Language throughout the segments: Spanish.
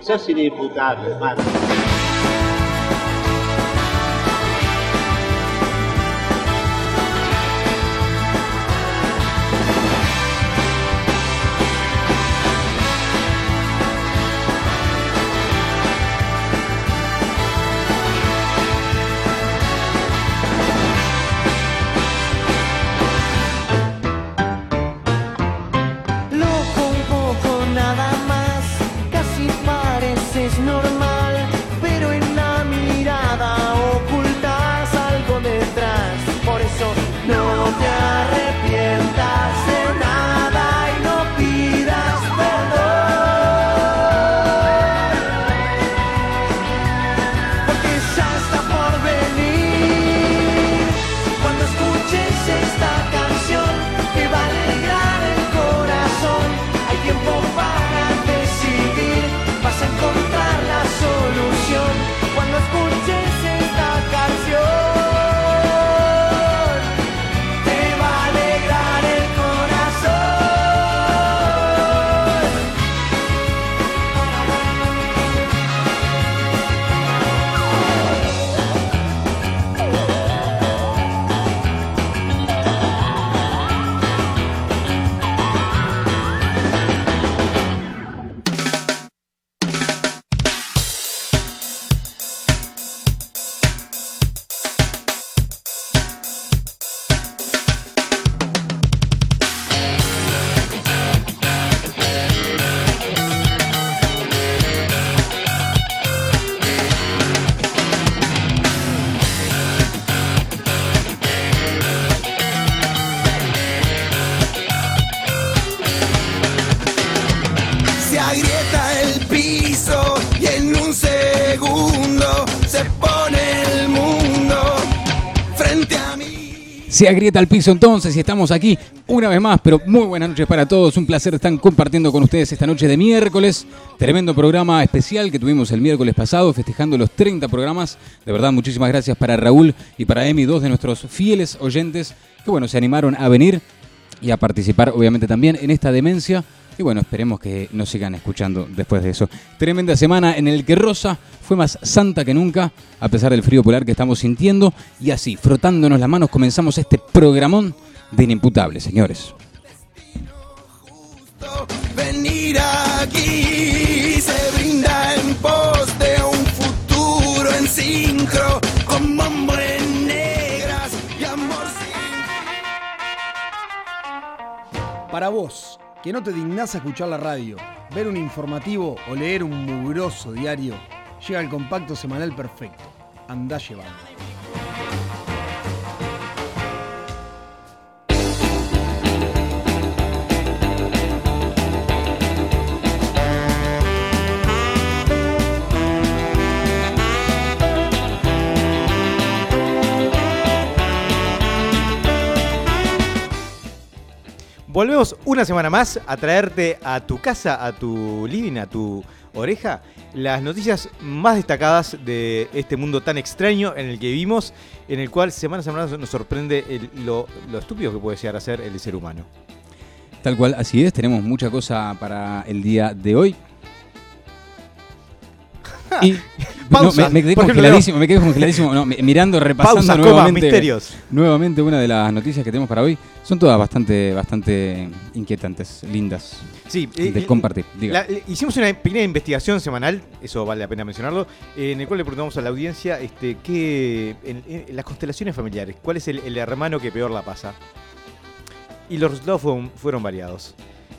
Sos inimputable, hermano. Loco Se agrieta el piso entonces y estamos aquí una vez más, pero muy buenas noches para todos. Un placer estar compartiendo con ustedes esta noche de miércoles. Tremendo programa especial que tuvimos el miércoles pasado, festejando los 30 programas. De verdad, muchísimas gracias para Raúl y para Emi, dos de nuestros fieles oyentes que, bueno, se animaron a venir y a participar, obviamente, también en esta demencia. Y bueno, esperemos que nos sigan escuchando después de eso. Tremenda semana en el que Rosa fue más santa que nunca, a pesar del frío polar que estamos sintiendo. Y así, frotándonos las manos, comenzamos este programón de inimputables, señores. Venir aquí se brinda en pos de un futuro en sincro con hombres negras y amor sin Para vos, que no te dignás a escuchar la radio, ver un informativo o leer un mugroso diario, llega el compacto semanal perfecto. Andá llevando. Volvemos una semana más a traerte a tu casa, a tu living, a tu oreja, las noticias más destacadas de este mundo tan extraño en el que vivimos, en el cual semana a semana nos sorprende lo, lo estúpido que puede llegar a ser el ser humano. Tal cual, así es, tenemos mucha cosa para el día de hoy. Y Pausa. no, me, me quedé congeladísimo, me quedé congeladísimo, no, mi- mirando, repasando comas, nuevamente, misterios. nuevamente una de las noticias que tenemos para hoy. Son todas bastante, bastante inquietantes, lindas, Sí, de eh, compartir. La- hicimos una pequeña investigación semanal, eso vale la pena mencionarlo, en el cual le preguntamos a la audiencia este, en, en las constelaciones familiares, cuál es el, el hermano que peor la pasa. Y los resultados fueron, fueron variados.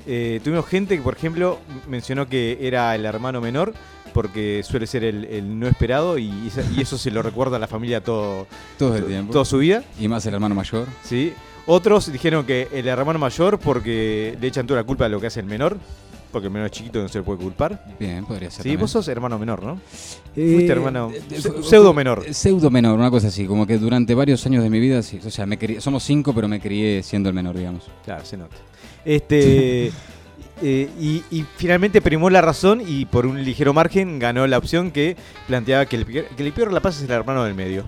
Eh, tuvimos gente que, por ejemplo, mencionó que era el hermano menor porque suele ser el, el no esperado y, eso se lo recuerda a la familia todo, Todo el tiempo. toda su vida. Y más el hermano mayor. ¿sí? Otros dijeron que el hermano mayor porque le echan toda la culpa de lo que hace el menor, porque el menor es chiquito y no se le puede culpar. Bien, podría ser. Sí, también. vos sos hermano menor, ¿no? Eh, Fuiste hermano eh, pse- fu- pseudo menor. eh, Pseudo menor, una cosa así. Como que durante varios años de mi vida, sí, o sea, me crié- somos cinco, pero me crié siendo el menor, digamos. Claro, se nota. Este. eh, y, y finalmente primó la razón y por un ligero margen ganó la opción que planteaba que el, que el peor la pasa es el hermano del medio.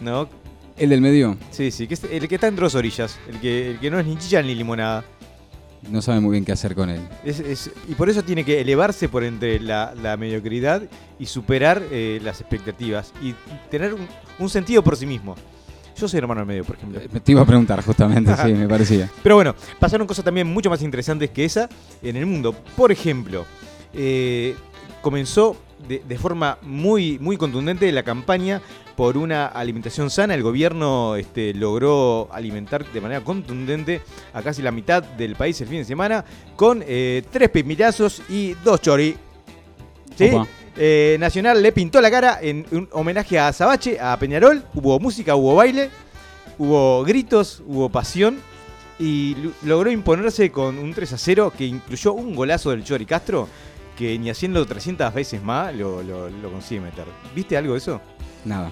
¿No? El del medio. Sí, sí, que es el que está entre dos orillas. El que, el que no es ni chicha ni limonada. No sabe muy bien qué hacer con él. Es- es- y por eso tiene que elevarse por entre la, la mediocridad y superar eh, las expectativas y tener un, un sentido por sí mismo. Yo soy hermano del medio, por ejemplo. Eh, Te iba a preguntar justamente, sí, me parecía. Pero bueno, pasaron cosas también mucho más interesantes que esa en el mundo. Por ejemplo, eh, comenzó de, de forma muy, muy contundente la campaña por una alimentación sana. El gobierno este, logró alimentar de manera contundente a casi la mitad del país el fin de semana con eh, tres pepinazos y dos chori. ¿Sí? Opa. Eh, Nacional le pintó la cara en un homenaje a Azabache, a Peñarol. Hubo música, hubo baile, hubo gritos, hubo pasión. Y logró imponerse con un 3 a 0 que incluyó un golazo del Chori Castro que ni haciendo 300 veces más lo, lo- lo consigue meter. ¿Viste algo de eso? Nada,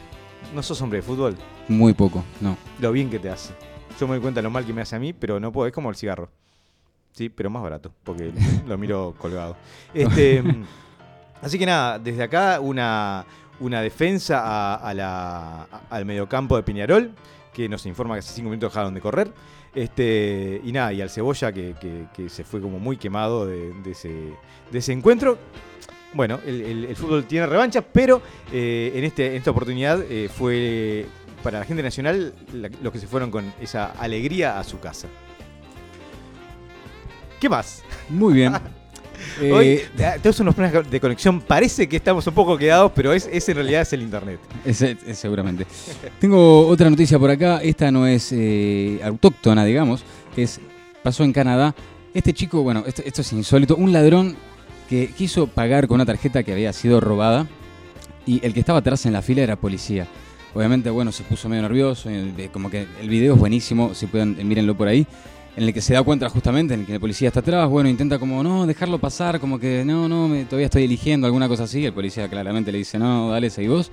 No sos hombre de fútbol. muy poco, no. Lo bien que te hace. Yo me doy cuenta lo mal que me hace a mí, pero no puedo. Es como el cigarro. Sí, pero más barato, porque lo miro colgado. Este, así que nada, desde acá una, una defensa a- a la- a- al mediocampo de Peñarol, que nos informa que hace cinco minutos dejaron de correr. Este, y nada, y al Cebolla que, que- que se fue como muy quemado de, de ese, de ese encuentro. Bueno, el, el- el fútbol tiene revancha, pero eh, en, este, en esta oportunidad eh, fue para la gente nacional la- los que se fueron con esa alegría a su casa. ¿Qué más? Muy bien. Eh, Hoy eh, tenemos unos problemas de conexión. Parece que estamos un poco quedados, pero es, es en realidad es el internet. Ese seguramente. Tengo otra noticia por acá. Esta no es eh, autóctona, digamos. Es pasó en Canadá. Este chico, bueno, esto, esto es insólito. Un ladrón que quiso pagar con una tarjeta que había sido robada y el que estaba atrás en la fila era policía. Obviamente, bueno, se puso medio nervioso. eh, Como que el video es buenísimo. Si pueden, eh, mírenlo por ahí. En el que se da cuenta justamente, en el que el policía está atrás, bueno, intenta como, no, dejarlo pasar, como que, no, no, me- todavía estoy eligiendo alguna cosa así. El policía claramente le dice, no, dale, seguí vos.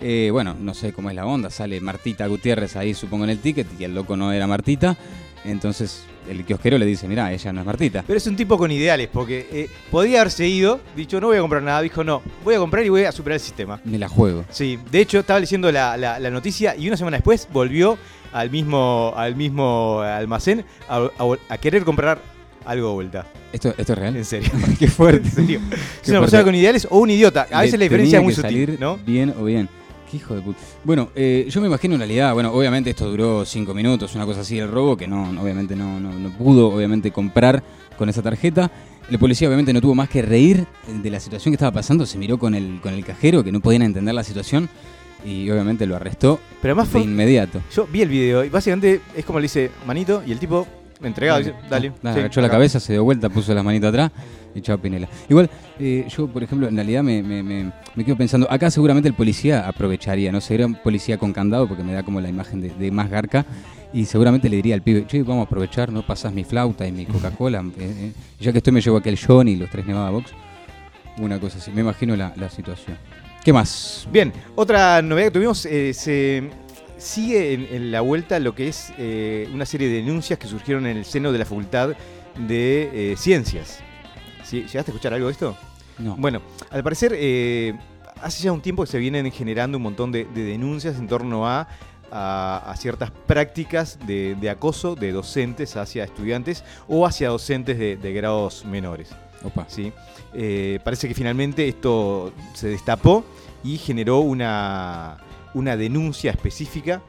Eh, bueno, no sé cómo es la onda. Sale Martita Gutiérrez ahí, supongo, en el ticket, y el loco no era Martita. Entonces el kiosquero le dice, mirá, ella no es Martita. Pero es un tipo con ideales, porque eh, podía haberse ido, dicho, no voy a comprar nada. Dijo, no, voy a comprar y voy a superar el sistema. Me la juego. Sí, de hecho estaba leyendo la, la- la noticia y una semana después volvió al mismo, al mismo almacén a, a- a querer comprar algo de vuelta. ¿Esto, esto es real? En serio. Qué fuerte. En serio. Es Qué una fuerte. persona con ideales o un idiota. A veces Le la diferencia es muy sutil, salir ¿no? Bien o bien. Qué hijo de puta. Bueno, eh, yo me imagino en realidad, bueno, obviamente esto duró cinco minutos, una cosa así, el robo, que no, no, obviamente no, no, no pudo, obviamente, comprar con esa tarjeta. El policía obviamente no tuvo más que reír de la situación que estaba pasando, se miró con el, con el cajero, que no podían entender la situación, y obviamente lo arrestó Pero además de fue, inmediato. yo vi el video y básicamente es como le dice manito y el tipo entregado dice, dale. Nada, sí, agachó la acá". cabeza, se dio vuelta, puso las manitas atrás y chao Pinela. Igual, eh, yo, por ejemplo, en realidad me, me- me- me quedo pensando, acá seguramente el policía aprovecharía, no sería un policía con candado porque me da como la imagen de, de más garca. Y seguramente le diría al pibe, che, vamos a aprovechar, no pasás mi flauta y mi Coca-Cola. eh, eh, ya que estoy me llevo aquel Johnny y los tres Nevada Box. Una cosa así, me imagino la, la situación. ¿Qué más? Bien, otra novedad que tuvimos, eh, se sigue en, en la vuelta lo que es eh, una serie de denuncias que surgieron en el seno de la Facultad de eh, Ciencias. ¿Sí? ¿Llegaste a escuchar algo de esto? No. Bueno, al parecer, eh, hace ya un tiempo que se vienen generando un montón de, de denuncias en torno a, a- a ciertas prácticas de, de acoso de docentes hacia estudiantes o hacia docentes de, de grados menores. Opa. ¿sí? Eh, parece que finalmente esto se destapó y generó una, una denuncia específica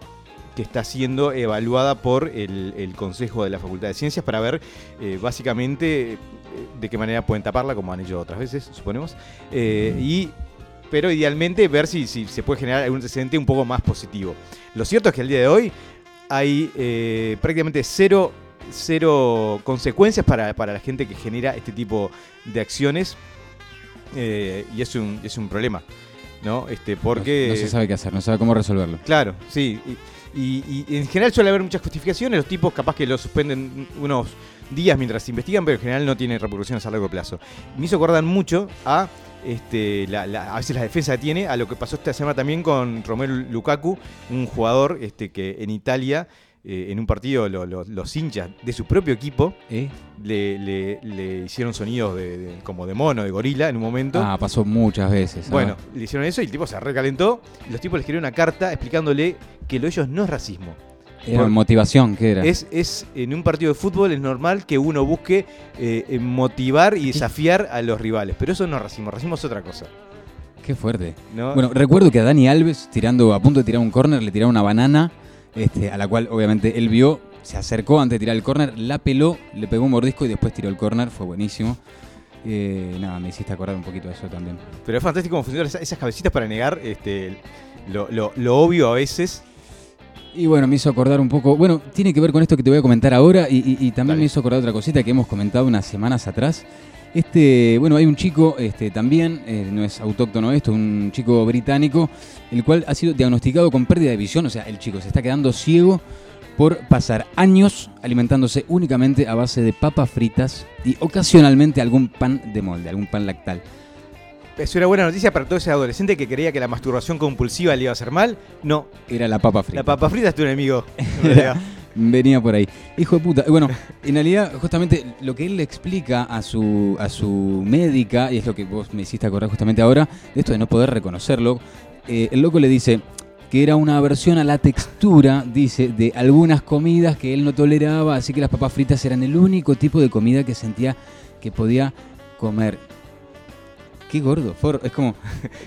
que está siendo evaluada por el, el Consejo de la Facultad de Ciencias para ver eh, básicamente eh, de qué manera pueden taparla, como han hecho otras veces, suponemos. Eh, y, pero idealmente ver si, si se puede generar algún antecedente un poco más positivo. Lo cierto es que al día de hoy hay eh, prácticamente cero, cero consecuencias para, para la gente que genera este tipo de acciones eh, y es un, es un problema. ¿no? Este, porque No, no se sabe qué hacer, no sabe cómo resolverlo. Claro, sí. Y, y- y en general suele haber muchas justificaciones. Los tipos capaz que lo suspenden unos días mientras se investigan, pero en general no tienen repercusiones a largo plazo. Me hizo acordar mucho a este, la- la- a veces la defensa tiene, a lo que pasó esta semana también con Romelu Lukaku, un jugador este, que en Italia, eh, en un partido, lo- lo- los hinchas de su propio equipo ¿Eh? le, le- le hicieron sonidos de, de- como de mono, de gorila en un momento. Ah, pasó muchas veces. ah. Bueno, le hicieron eso y el tipo se recalentó. Los tipos le escribieron una carta explicándole que lo de ellos no es racismo. Era Por- motivación, ¿qué era? Es, es en un partido de fútbol es normal que uno busque eh, eh, motivar y desafiar a los rivales, pero eso no es racismo, racismo es otra cosa. Qué fuerte. ¿no? Bueno, recuerdo que a Dani Alves, tirando, a punto de tirar un córner, le tiraron una banana, este, a la cual obviamente él vio, se acercó antes de tirar el córner, la peló, le pegó un mordisco y después tiró el córner, fue buenísimo. Eh, nada, me hiciste acordar un poquito de eso también. Pero es fantástico cómo funcionan esas, esas cabecitas para negar este, lo, lo- lo obvio a veces. Y bueno, me hizo acordar un poco, bueno, tiene que ver con esto que te voy a comentar ahora y, y- y también Dale. me hizo acordar otra cosita que hemos comentado unas semanas atrás. Este, bueno, hay un chico este, también, eh, no es autóctono esto, un chico británico, el cual ha sido diagnosticado con pérdida de visión, o sea, el chico se está quedando ciego por pasar años alimentándose únicamente a base de papas fritas y ocasionalmente algún pan de molde, algún pan lactal. Es una buena noticia para todo ese adolescente que creía que la masturbación compulsiva le iba a hacer mal. No, Era la papa frita. la papa frita es tu enemigo. Venía por ahí. Hijo de puta. Bueno, en realidad, justamente lo que él le explica a su, a su médica, y es lo que vos me hiciste acordar justamente ahora, de esto de no poder reconocerlo, eh, el loco le dice que era una aversión a la textura, dice, de algunas comidas que él no toleraba, así que las papas fritas eran el único tipo de comida que sentía que podía comer. Qué gordo, for- es como...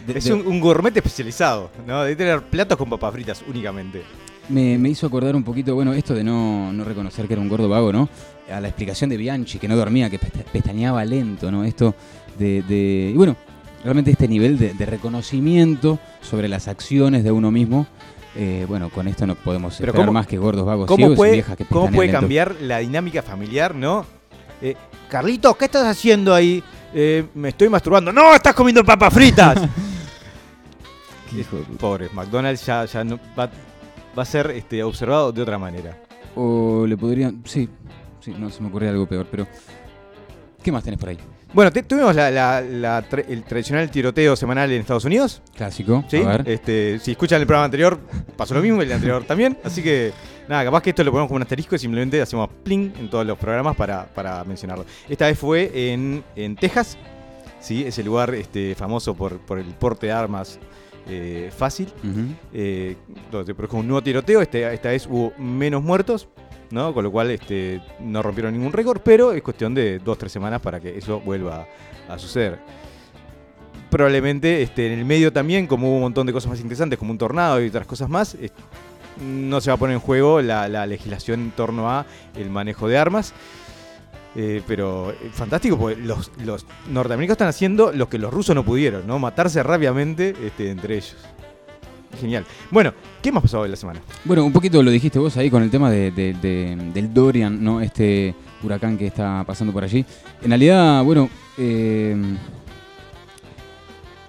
de- es de- un, un gourmet especializado, ¿no? De tener platos con papas fritas únicamente. Me, me hizo acordar un poquito, bueno, esto de no, no reconocer que era un gordo vago, ¿no? A la explicación de Bianchi, que no dormía, que pesta- pestañeaba lento, ¿no? Esto de... de- y bueno, realmente este nivel de, de reconocimiento sobre las acciones de uno mismo, eh, bueno, con esto no podemos Pero esperar ¿cómo- más que gordos vagos ¿Cómo ciegos y puede, viejas que cómo puede lento. cambiar la dinámica familiar, no? Eh, Carlitos, ¿qué estás haciendo ahí? Eh, me estoy masturbando. ¡No! ¡Estás comiendo papas fritas! Hijo de puta. Pobre, McDonald's ya, ya no, va, va a ser este, observado de otra manera. O le podrían... Sí, sí, no se me ocurre algo peor, pero... ¿Qué más tenés por ahí? Bueno, te- tuvimos la- la- la tra- el tradicional tiroteo semanal en Estados Unidos. Clásico, ¿sí? a ver. Este, si escuchan el programa anterior, pasó lo mismo, el anterior también. Así que, nada, capaz que esto lo ponemos como un asterisco y simplemente hacemos pling en todos los programas para, para mencionarlo. Esta vez fue en, en Texas, ¿sí? ese lugar este, famoso por, por el porte de armas eh, fácil. Ujú. eh, donde se produjo un nuevo tiroteo. Este, esta vez hubo menos muertos, ¿no? Con lo cual este, no rompieron ningún récord, pero es cuestión de dos tres semanas para que eso vuelva a suceder. Probablemente este, en el medio también, como hubo un montón de cosas más interesantes, como un tornado y otras cosas más, no se va a poner en juego la, la legislación en torno a el manejo de armas. Eh, pero eh, fantástico, porque los, los norteamericanos están haciendo lo que los rusos no pudieron, ¿no? Matarse rápidamente este, entre ellos. Genial. Bueno, ¿qué más pasó hoy la semana? Bueno, un poquito lo dijiste vos ahí con el tema de- de- de- del Dorian, ¿no? Este huracán que está pasando por allí. En realidad, bueno, eh,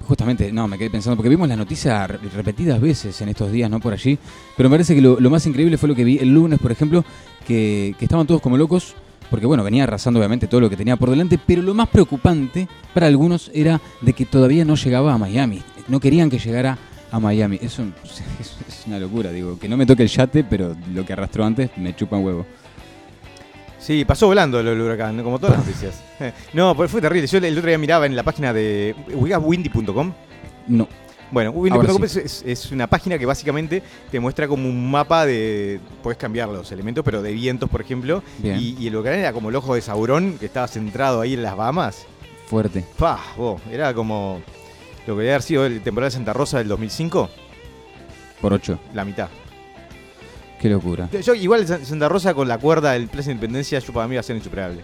justamente, no, me quedé pensando, porque vimos la noticia re- repetidas veces en estos días, ¿no? Por allí. Pero me parece que lo, lo más increíble fue lo que vi el lunes, por ejemplo, que, que estaban todos como locos. Porque bueno, venía arrasando obviamente todo lo que tenía por delante, pero lo más preocupante para algunos era de que todavía no llegaba a Miami. No querían que llegara a Miami. Eso es, es una locura, digo. Que no me toque el yate, pero lo que arrastró antes me chupa un huevo. Sí, pasó volando del huracán, como todas las noticias. No, fue terrible. Yo el otro día miraba en la página de ubicaswindy.com. No. Bueno, Ahora windy.com sí. es, una página que básicamente te muestra como un mapa de. Puedes cambiar los elementos, pero de vientos, por ejemplo. Bien. Y, y el huracán era como el ojo de Sauron, que estaba centrado ahí en las Bahamas. Fuerte. Pah, era como lo que debe haber sido el temporal de Santa Rosa del 2005, Por ocho. la mitad. Qué locura. Yo, igual Sa- Santa Rosa con la cuerda del Plaza de Independencia, yo para mí va a ser insuperable.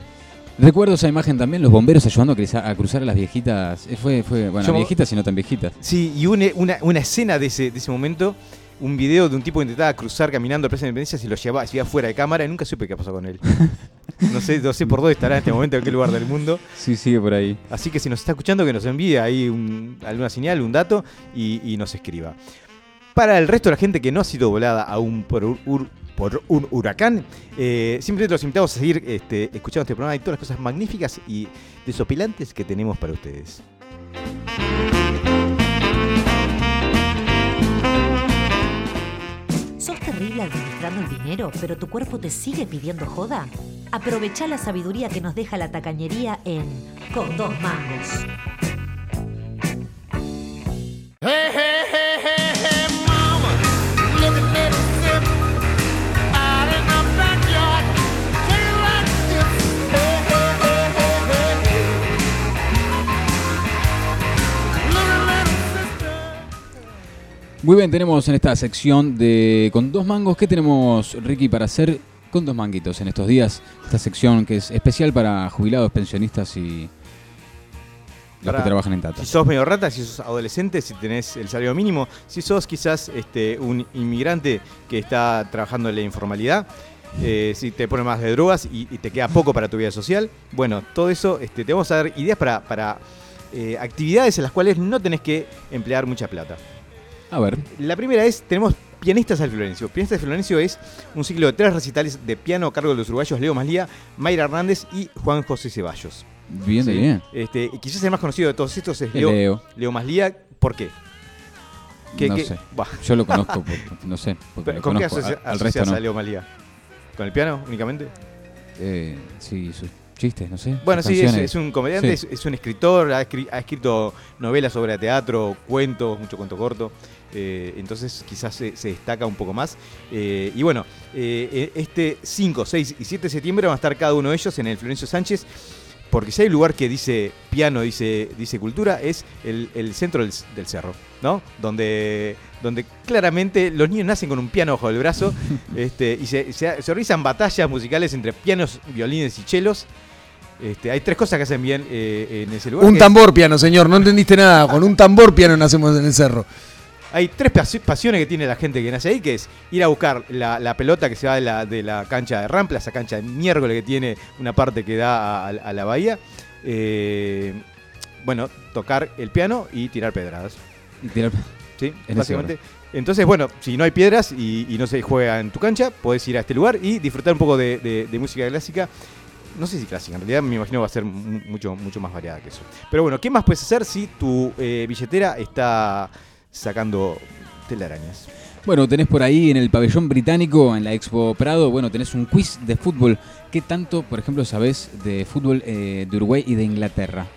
Recuerdo esa imagen también, los bomberos ayudando a cruzar a, cruzar a las viejitas. Eh, Fue, fue, bueno, Yo- viejitas y no tan viejitas. Sí, y una, una, una escena de ese, de ese momento, un video de un tipo que intentaba cruzar caminando al Plaza de Independencia, se lo llevaba, se iba fuera de cámara y nunca supe qué pasó con él. No sé, no sé por dónde estará en este momento, en qué lugar del mundo. Sí, sigue por ahí. Así que si nos está escuchando, que nos envíe ahí un- alguna señal, un dato y, y nos escriba. Para el resto de la gente que no ha sido volada aún por, un- ur- por un huracán, eh, simplemente los invitamos a seguir este, escuchando este programa y todas las cosas magníficas y desopilantes que tenemos para ustedes. ¿Sos terrible administrando el dinero, pero tu cuerpo te sigue pidiendo joda? Aprovecha la sabiduría que nos deja la tacañería en Con dos mangos. Hey, hey, hey, Muy bien, tenemos en esta sección de con dos mangos, ¿qué tenemos, Ricky, para hacer con dos manguitos en estos días? Esta sección que es especial para jubilados, pensionistas y los Para- que trabajan en Tata. Si sos medio rata, si sos adolescente, si tenés el salario mínimo, si sos quizás este, un inmigrante que está trabajando en la informalidad, eh, si te pones más de drogas y, y te queda poco para tu vida social, bueno, todo eso este, te vamos a dar ideas para, para eh, actividades en las cuales no tenés que emplear mucha plata. A ver, La primera es, tenemos Pianistas al Florencio. Pianistas al Florencio es un ciclo de tres recitales de piano a cargo de los uruguayos Leo Maslía, Mayra Hernández y Juan José Ceballos. bien, Sí. bien. Este, quizás el más conocido de todos estos es Leo, Leo. Leo Maslía. ¿Por qué? ¿Qué- No sé. Bah, Yo lo conozco, por- no sé, ¿Con qué asocia- al- al resto no. a Leo Maslía? ¿Con el piano únicamente? Eh, sí, sus chistes, no sé. Bueno, sí, es, es un comediante, Sí. es, es un escritor, ha, escri- ha escrito novelas sobre teatro, cuentos, mucho cuento corto. Eh, entonces quizás se, se destaca un poco más. Eh, y bueno, eh, este 5, 6 y 7 de septiembre van a estar cada uno de ellos en el Florencio Sánchez. Porque si hay lugar que dice piano, dice, dice cultura, es el, el centro del, del cerro, ¿no? Donde, donde claramente los niños nacen con un piano bajo el brazo este, y se, se, se organizan batallas musicales entre pianos, violines y chelos. Este, hay tres cosas que hacen bien eh, en ese lugar. Un tambor piano, señor, no entendiste nada. Con un tambor piano nacemos en el cerro. Hay tres pas- pasiones que tiene la gente que nace ahí, que es ir a buscar la, la pelota que se va de la, de la cancha de Rampla, esa cancha de miércoles que tiene una parte que da a, a la bahía. Eh, bueno, tocar el piano y tirar pedradas. Y tirar- ¿sí? En Básicamente. Entonces, bueno, si no hay piedras y, y no se juega en tu cancha, podés ir a este lugar y disfrutar un poco de, de- de música clásica. No sé si clásica, en realidad me imagino va a ser mu- mucho, mucho más variada que eso. Pero bueno, ¿qué más puedes hacer si tu eh, billetera está sacando telarañas? Bueno, tenés por ahí en el pabellón británico, en la Expo Prado, bueno, tenés un quiz de fútbol. ¿Qué tanto, por ejemplo, sabés de fútbol eh, de Uruguay y de Inglaterra?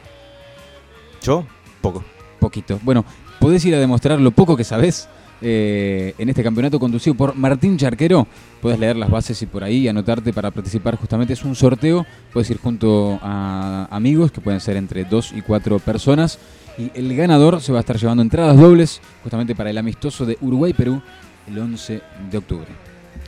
¿Yo? Poco. Poquito. Bueno, podés ir a demostrar lo poco que sabés eh, en este campeonato conducido por Martín Charquero. Podés leer las bases y por ahí anotarte para participar. Justamente es un sorteo. Puedes ir junto a amigos, que pueden ser entre dos y cuatro personas. Y el ganador se va a estar llevando entradas dobles justamente para el amistoso de Uruguay-Perú el 11 de octubre.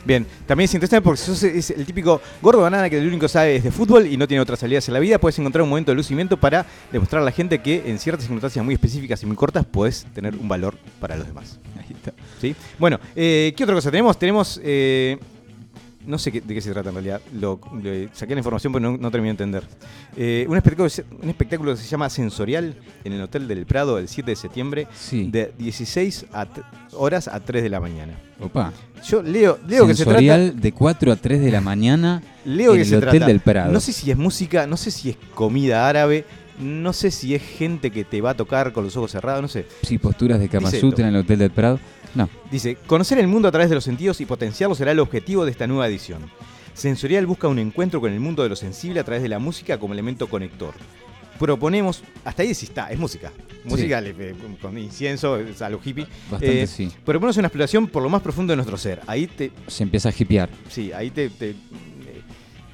Bien, también es interesante porque sos es el típico gordo banana que lo único sabe es de fútbol y no tiene otras salidas en la vida, puedes encontrar un momento de lucimiento para demostrar a la gente que en ciertas circunstancias muy específicas y muy cortas puedes tener un valor para los demás. Ahí está. ¿sí? Bueno, eh, ¿qué otra cosa tenemos? Tenemos... eh, no sé qué- de qué se trata en realidad. Lo, lo- saqué la información pero no, no terminé de entender. Eh, un, espectáculo, un espectáculo que se llama Sensorial en el Hotel del Prado el 7 de septiembre Sí. de 16 a horas a 3 de la mañana. Opa. Yo leo, leo que se trata... Sensorial de 4 a 3 de la mañana Leo en que el se Hotel trata. del Prado. No sé si es música, no sé si es comida árabe, no sé si es gente que te va a tocar con los ojos cerrados, no sé. Sí, posturas de Kama Sutra en el Hotel del Prado. No. Dice, conocer el mundo a través de los sentidos y potenciarlo será el objetivo de esta nueva edición. Sensorial busca un encuentro con el mundo de lo sensible a través de la música como elemento conector. Proponemos, hasta ahí sí está, es música. Música le- eh, con incienso, es a lo hippie. Bastante Eh, sí. Proponemos una exploración por lo más profundo de nuestro ser. Ahí te, Se empieza a hipear. Sí, ahí te, te,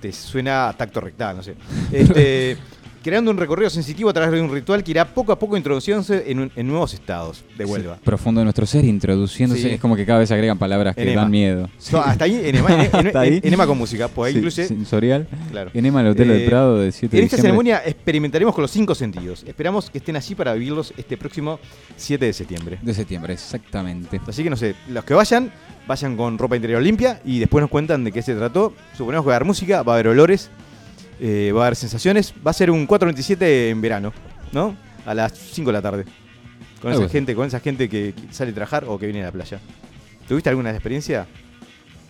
te suena a tacto rectal, no sé. Este, creando un recorrido sensitivo a través de un ritual que irá poco a poco introduciéndose en, un- en nuevos estados de Huelva. Sí, profundo de nuestro ser, introduciéndose. Sí. Es como que cada vez agregan palabras que Enema. dan miedo. No, hasta ahí, enema, en- en- Hasta ahí. enema con música, pues ahí Sí, incluye. Sensorial. Claro. Enema al Hotel Eh, del Prado de 7 de En esta diciembre. ceremonia experimentaremos con los cinco sentidos. Esperamos que estén allí para vivirlos este próximo 7 de septiembre. De septiembre, exactamente. Así que no sé, los que vayan, vayan con ropa interior limpia y después nos cuentan de qué se trató. Suponemos que va a haber música, va a haber olores, eh, va a haber sensaciones. Va a ser un 427 en verano, ¿no? A las 5 de la tarde. Con esa gente, con esa gente que sale a trabajar o que viene a la playa. ¿Tuviste alguna experiencia?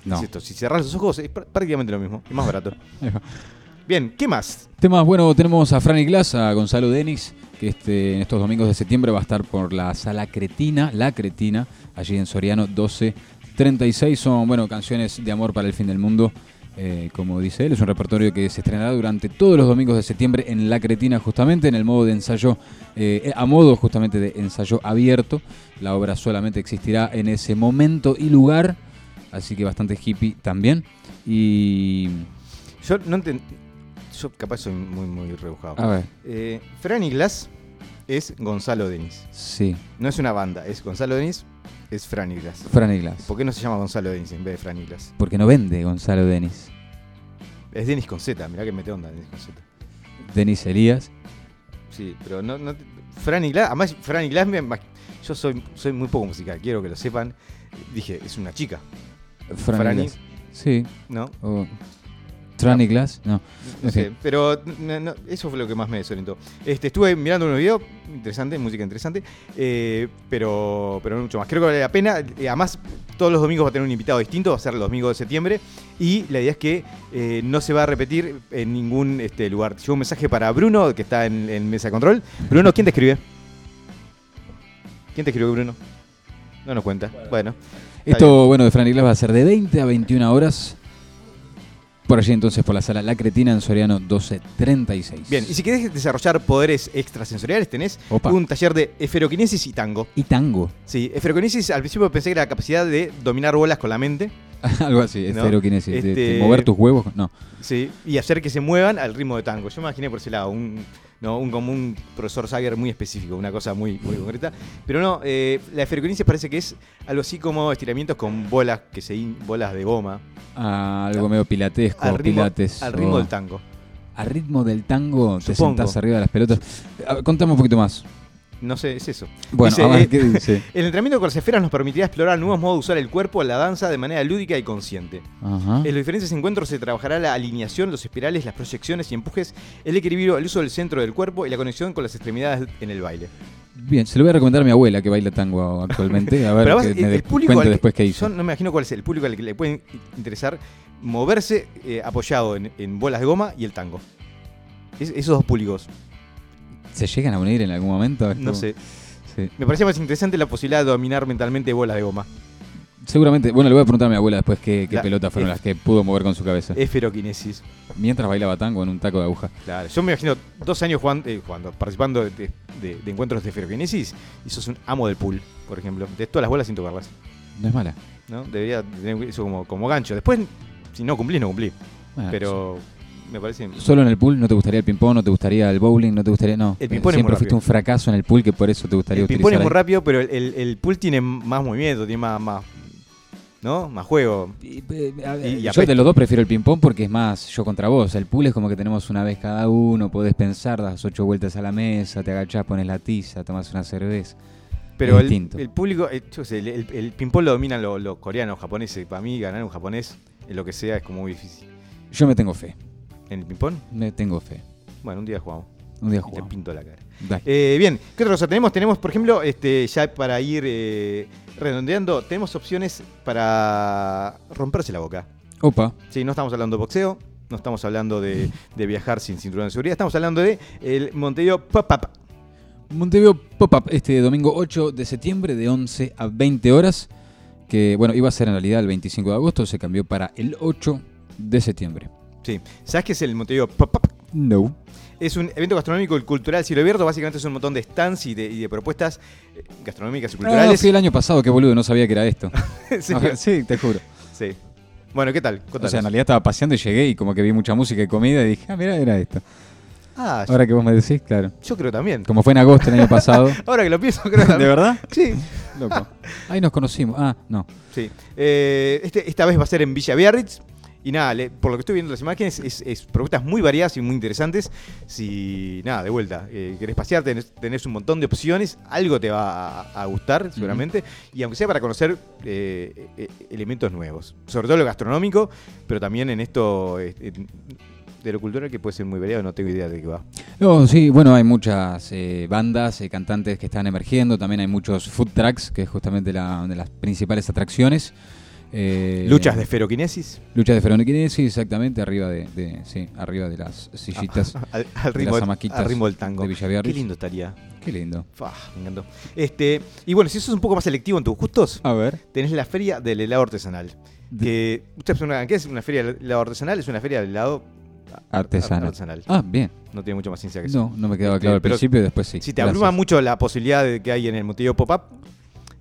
No. Es esto, si cerrás los ojos es pr- prácticamente lo mismo, es más barato. Bien, ¿qué más? Temas, bueno, tenemos a Franny Glass, a Gonzalo Denis, que este, en estos domingos de septiembre va a estar por la Sala Cretina, La Cretina, allí en Soriano 1236. Son, bueno, canciones de amor para el fin del mundo, eh, como dice él. Es un repertorio que se estrenará durante todos los domingos de septiembre en La Cretina, justamente, en el modo de ensayo, eh, a modo justamente de ensayo abierto. La obra solamente existirá en ese momento y lugar, así que bastante hippie también. Y. Yo no enten- Yo capaz soy muy, muy rebujado. A ver, Eh, Franny Glass es Gonzalo Denis. sí. No es una banda, es Gonzalo Denis. Es Fran Iglas. Fran Iglas. ¿Por qué no se llama Gonzalo Denis en vez de Fran Iglas? Porque no vende Gonzalo Denis. Es Denis con Z, mirá que mete onda Denis con Z. Denis Elías. Sí, pero no, no Fran Iglas, además Fran Iglas yo soy, soy muy poco musical, quiero que lo sepan. Dije, es una chica, Fran Franny. Sí. ¿no? O Fran Iglas. No. No sé, pero no- no, eso fue lo que más me desorientó. Este, estuve mirando unos videos, interesante, música interesante, eh, pero, pero no mucho más. Creo que vale la pena. Eh, además, todos los domingos va a tener un invitado distinto, va a ser los domingos de septiembre. Y la idea es que eh, no se va a repetir en ningún este, lugar. Llegó un mensaje para Bruno, que está en, en mesa de control. Bruno, ¿quién te escribe? ¿Quién te escribe, Bruno? No nos cuenta. Bueno. Esto, bueno, de Fran Iglas va a ser de 20 a 21 horas. Por allí entonces por la sala La Cretina en Soriano 1236. Bien, y si querés desarrollar poderes extrasensoriales, tenés Opa. un taller de esferoquinesis y tango. Y tango. Sí, esferoquinesis al principio pensé que era la capacidad de dominar bolas con la mente. Algo así, No, esferoquinesis. de- de este- mover tus huevos. No. Sí, y hacer que se muevan al ritmo de tango. Yo me imaginé por ese lado, un, no, un, como un profesor Sager muy específico, una cosa muy, muy concreta. Pero no, eh, la esferoquinesis parece que es algo así como estiramientos con bolas que se bolas de goma. Ah, algo medio pilatesco, Al ritmo, pilates. al ritmo del tango. Al ritmo del tango te sentás arriba de las pelotas. Contame un poquito más. No sé, es eso. Bueno, Dice, a ver, eh, ¿qué dice? El entrenamiento con las esferas nos permitirá explorar nuevos modos de usar el cuerpo, la danza de manera lúdica y consciente. Ajá. En los diferentes encuentros se trabajará la alineación, los espirales, las proyecciones y empujes, el equilibrio, el uso del centro del cuerpo y la conexión con las extremidades en el baile. Bien, se lo voy a recomendar a mi abuela que baila tango actualmente. A ver, Pero que además, me el, público al después qué hizo. yo no me imagino cuál es el público al que le puede interesar moverse eh, apoyado en, en bolas de goma y el tango. Es- esos dos públicos. ¿Se llegan a unir en algún momento? Es No como- sé. Sí. Me parecía más interesante la posibilidad de dominar mentalmente bolas de goma. Seguramente, bueno, le voy a preguntar a mi abuela después qué, qué La- pelotas fueron es- las que pudo mover con su cabeza. Esferoquinesis. Mientras bailaba tango en un taco de aguja. Claro. Yo me imagino dos años jugando, eh, jugando, participando de, de- de- de encuentros de esferoquinesis y sos un amo del pool, por ejemplo. De todas las bolas sin tocarlas. No es mala. ¿no? Debería tener eso como, como gancho. Después, si no cumplís, no cumplís. Bueno, Pero me parece. Solo en el pool, ¿no te gustaría el ping-pong? ¿No te gustaría el bowling? ¿No te gustaría.? No. El ping-pong es Siempre muy fuiste rápido. un fracaso en el pool que por eso te gustaría El ping-pong es muy rápido, pero el, el- el pool tiene más movimiento, tiene más. más ¿No? Más juego. Y, eh, a ver, Y- y yo apesta. de los dos prefiero el ping-pong porque es más yo contra vos. El pool es como que tenemos una vez cada uno, podés pensar, das ocho vueltas a la mesa, te agachás, pones la tiza, tomas una cerveza. Pero el, distinto. el público, eh, yo qué sé, el, el- el ping-pong lo dominan los, los coreanos, japoneses. Para mí, ganar un japonés en lo que sea es como muy difícil. Yo me tengo fe, ¿En el ping-pong? me tengo fe. Bueno, un día jugamos. Un día Y Te jugamos. pinto la cara. Eh, bien, ¿qué otra cosa tenemos? Tenemos, por ejemplo, este, ya para ir eh, redondeando, tenemos opciones para romperse la boca. Opa, Sí, no estamos hablando de boxeo, no estamos hablando de, de viajar sin cinturón de seguridad, estamos hablando de el Montevideo Pop-Up. Montevideo Pop-Up este domingo 8 de septiembre de 11 a 20 horas. Que bueno, iba a ser en realidad el 25 de agosto, se cambió para el 8 de septiembre. Sí, ¿sabes qué es el Pop-Up? No. Es un evento gastronómico y cultural cielo abierto, básicamente es un montón de stands y de, y de propuestas eh, gastronómicas y Ah, culturales. fui el año pasado, qué boludo, no sabía que era esto. Sí, te juro. Sí. Bueno, ¿qué tal? O Contanos. sea, en realidad estaba paseando y llegué y como que vi mucha música y comida y dije, ah, mira, era esto. Ah, Ahora que vos me decís, claro. yo creo también. Como fue en agosto el año pasado. Ahora que lo pienso, creo también. ¿De verdad? Sí. Loco. Ahí nos conocimos. Ah, no. Sí. Eh, este, esta vez va a ser en Villa Biarritz. Y nada, le- por lo que estoy viendo en las imágenes, es, es propuestas muy variadas y muy interesantes. Si, nada, de vuelta, eh, querés pasear, tenés, tenés un montón de opciones, algo te va a, a gustar seguramente. Y aunque sea para conocer eh, eh, elementos nuevos. Sobre todo lo gastronómico, pero también en esto en- de lo cultural que puede ser muy variado, no tengo idea de qué va. No, sí, bueno, hay muchas eh, bandas, eh, cantantes que están emergiendo, también hay muchos food trucks, que es justamente la, una de las principales atracciones. Eh, Luchas de esferoquinesis. Luchas de feronequinesis, exactamente, arriba de, de- sí, arriba de las sillitas Al, al de ritmo, las del- hamaquitas al ritmo del tango. de Qué lindo estaría. Qué lindo. Fua, me encantó. Este, y bueno, si sos un poco más selectivo en tus gustos, A ver. tenés la feria del helado artesanal. Que, ¿qué es una feria del helado artesanal? Es una feria del helado ar- Artesanal. artesanal. Ah, bien. No tiene mucha más ciencia que eso. No, no me quedaba Este, claro al principio y después sí. Si te Gracias. abruma mucho la posibilidad de que hay en el motivo pop-up,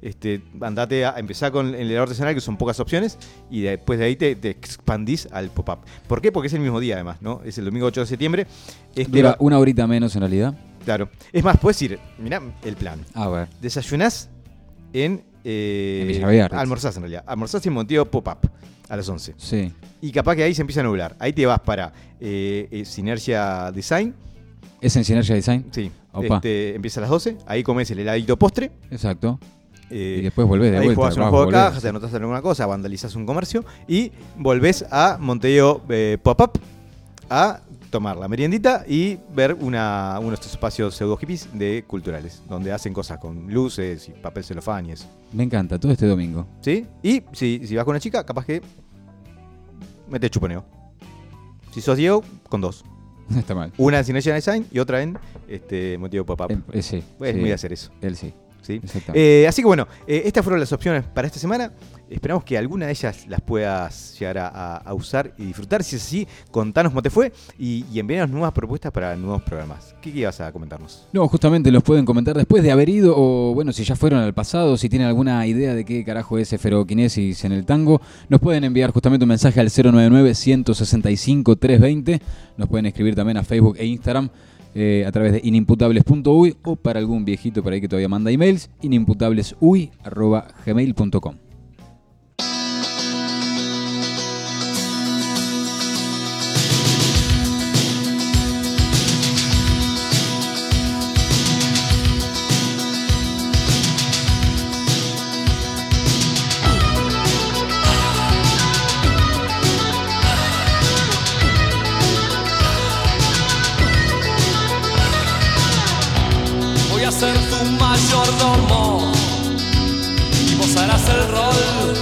este, andate a empezar con el helado artesanal, que son pocas opciones, y después de ahí te, te expandís al pop-up. ¿Por qué? Porque es el mismo día, además, ¿no? Es el domingo 8 de septiembre. Dura va- una horita menos en realidad. Claro. Es más, puedes ir, mirá el plan. A ver. Desayunás en eh, En almorzás en realidad. Almorzás en Montevideo Pop-Up a las 11. Sí. Y capaz que ahí se empieza a nublar. Ahí te vas para eh, eh, Sinergia Design. ¿Es en Synergia Design? Sí. Opa. Este, empieza a las 12. Ahí comes el heladito postre. Exacto. Eh, y después volvés de ahí vuelta. jugás unos vas, juegos de volvés. cajas, te anotás en alguna cosa, vandalizás un comercio y volvés a Montevideo eh, Pop-Up a tomar la meriendita y ver una, unos espacios pseudo hippies de culturales, donde hacen cosas con luces y papel celofán y eso. Me encanta, todo este domingo. ¿Sí? Y si, si vas con una chica, capaz que mete chuponeo. Si sos Diego, con dos. Está mal. Una en Sinergia Design y otra en este, Montevideo Pop-Up. Eh, sí, Es sí. muy de hacer eso. Él sí. ¿Sí? Eh, así que bueno, eh, estas fueron las opciones para esta semana. Esperamos que alguna de ellas las puedas llegar a, a- a usar y disfrutar. Si es así, contanos cómo te fue y, y envíanos nuevas propuestas para nuevos programas. ¿Qué, qué ibas a comentarnos? No, justamente los pueden comentar después de haber ido o, bueno, si ya fueron al pasado, si tienen alguna idea de qué carajo es feroquinesis en el tango, nos pueden enviar justamente un mensaje al 099-165-320. Nos pueden escribir también a Facebook e Instagram eh, a través de inimputables.uy o para algún viejito por ahí que todavía manda emails, inimputablesuy.gmail.com. mayordomo y vos harás el rol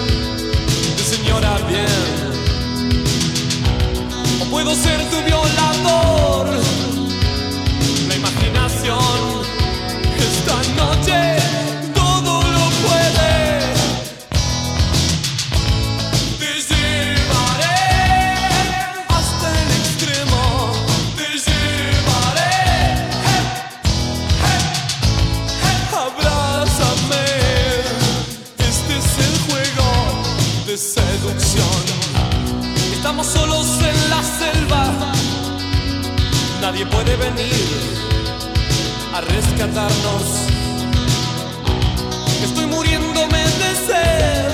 de señora bien. O puedo ser tu violador. Estoy muriéndome de sed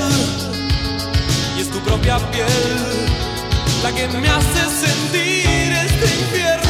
y es tu propia piel la que me hace sentir este infierno.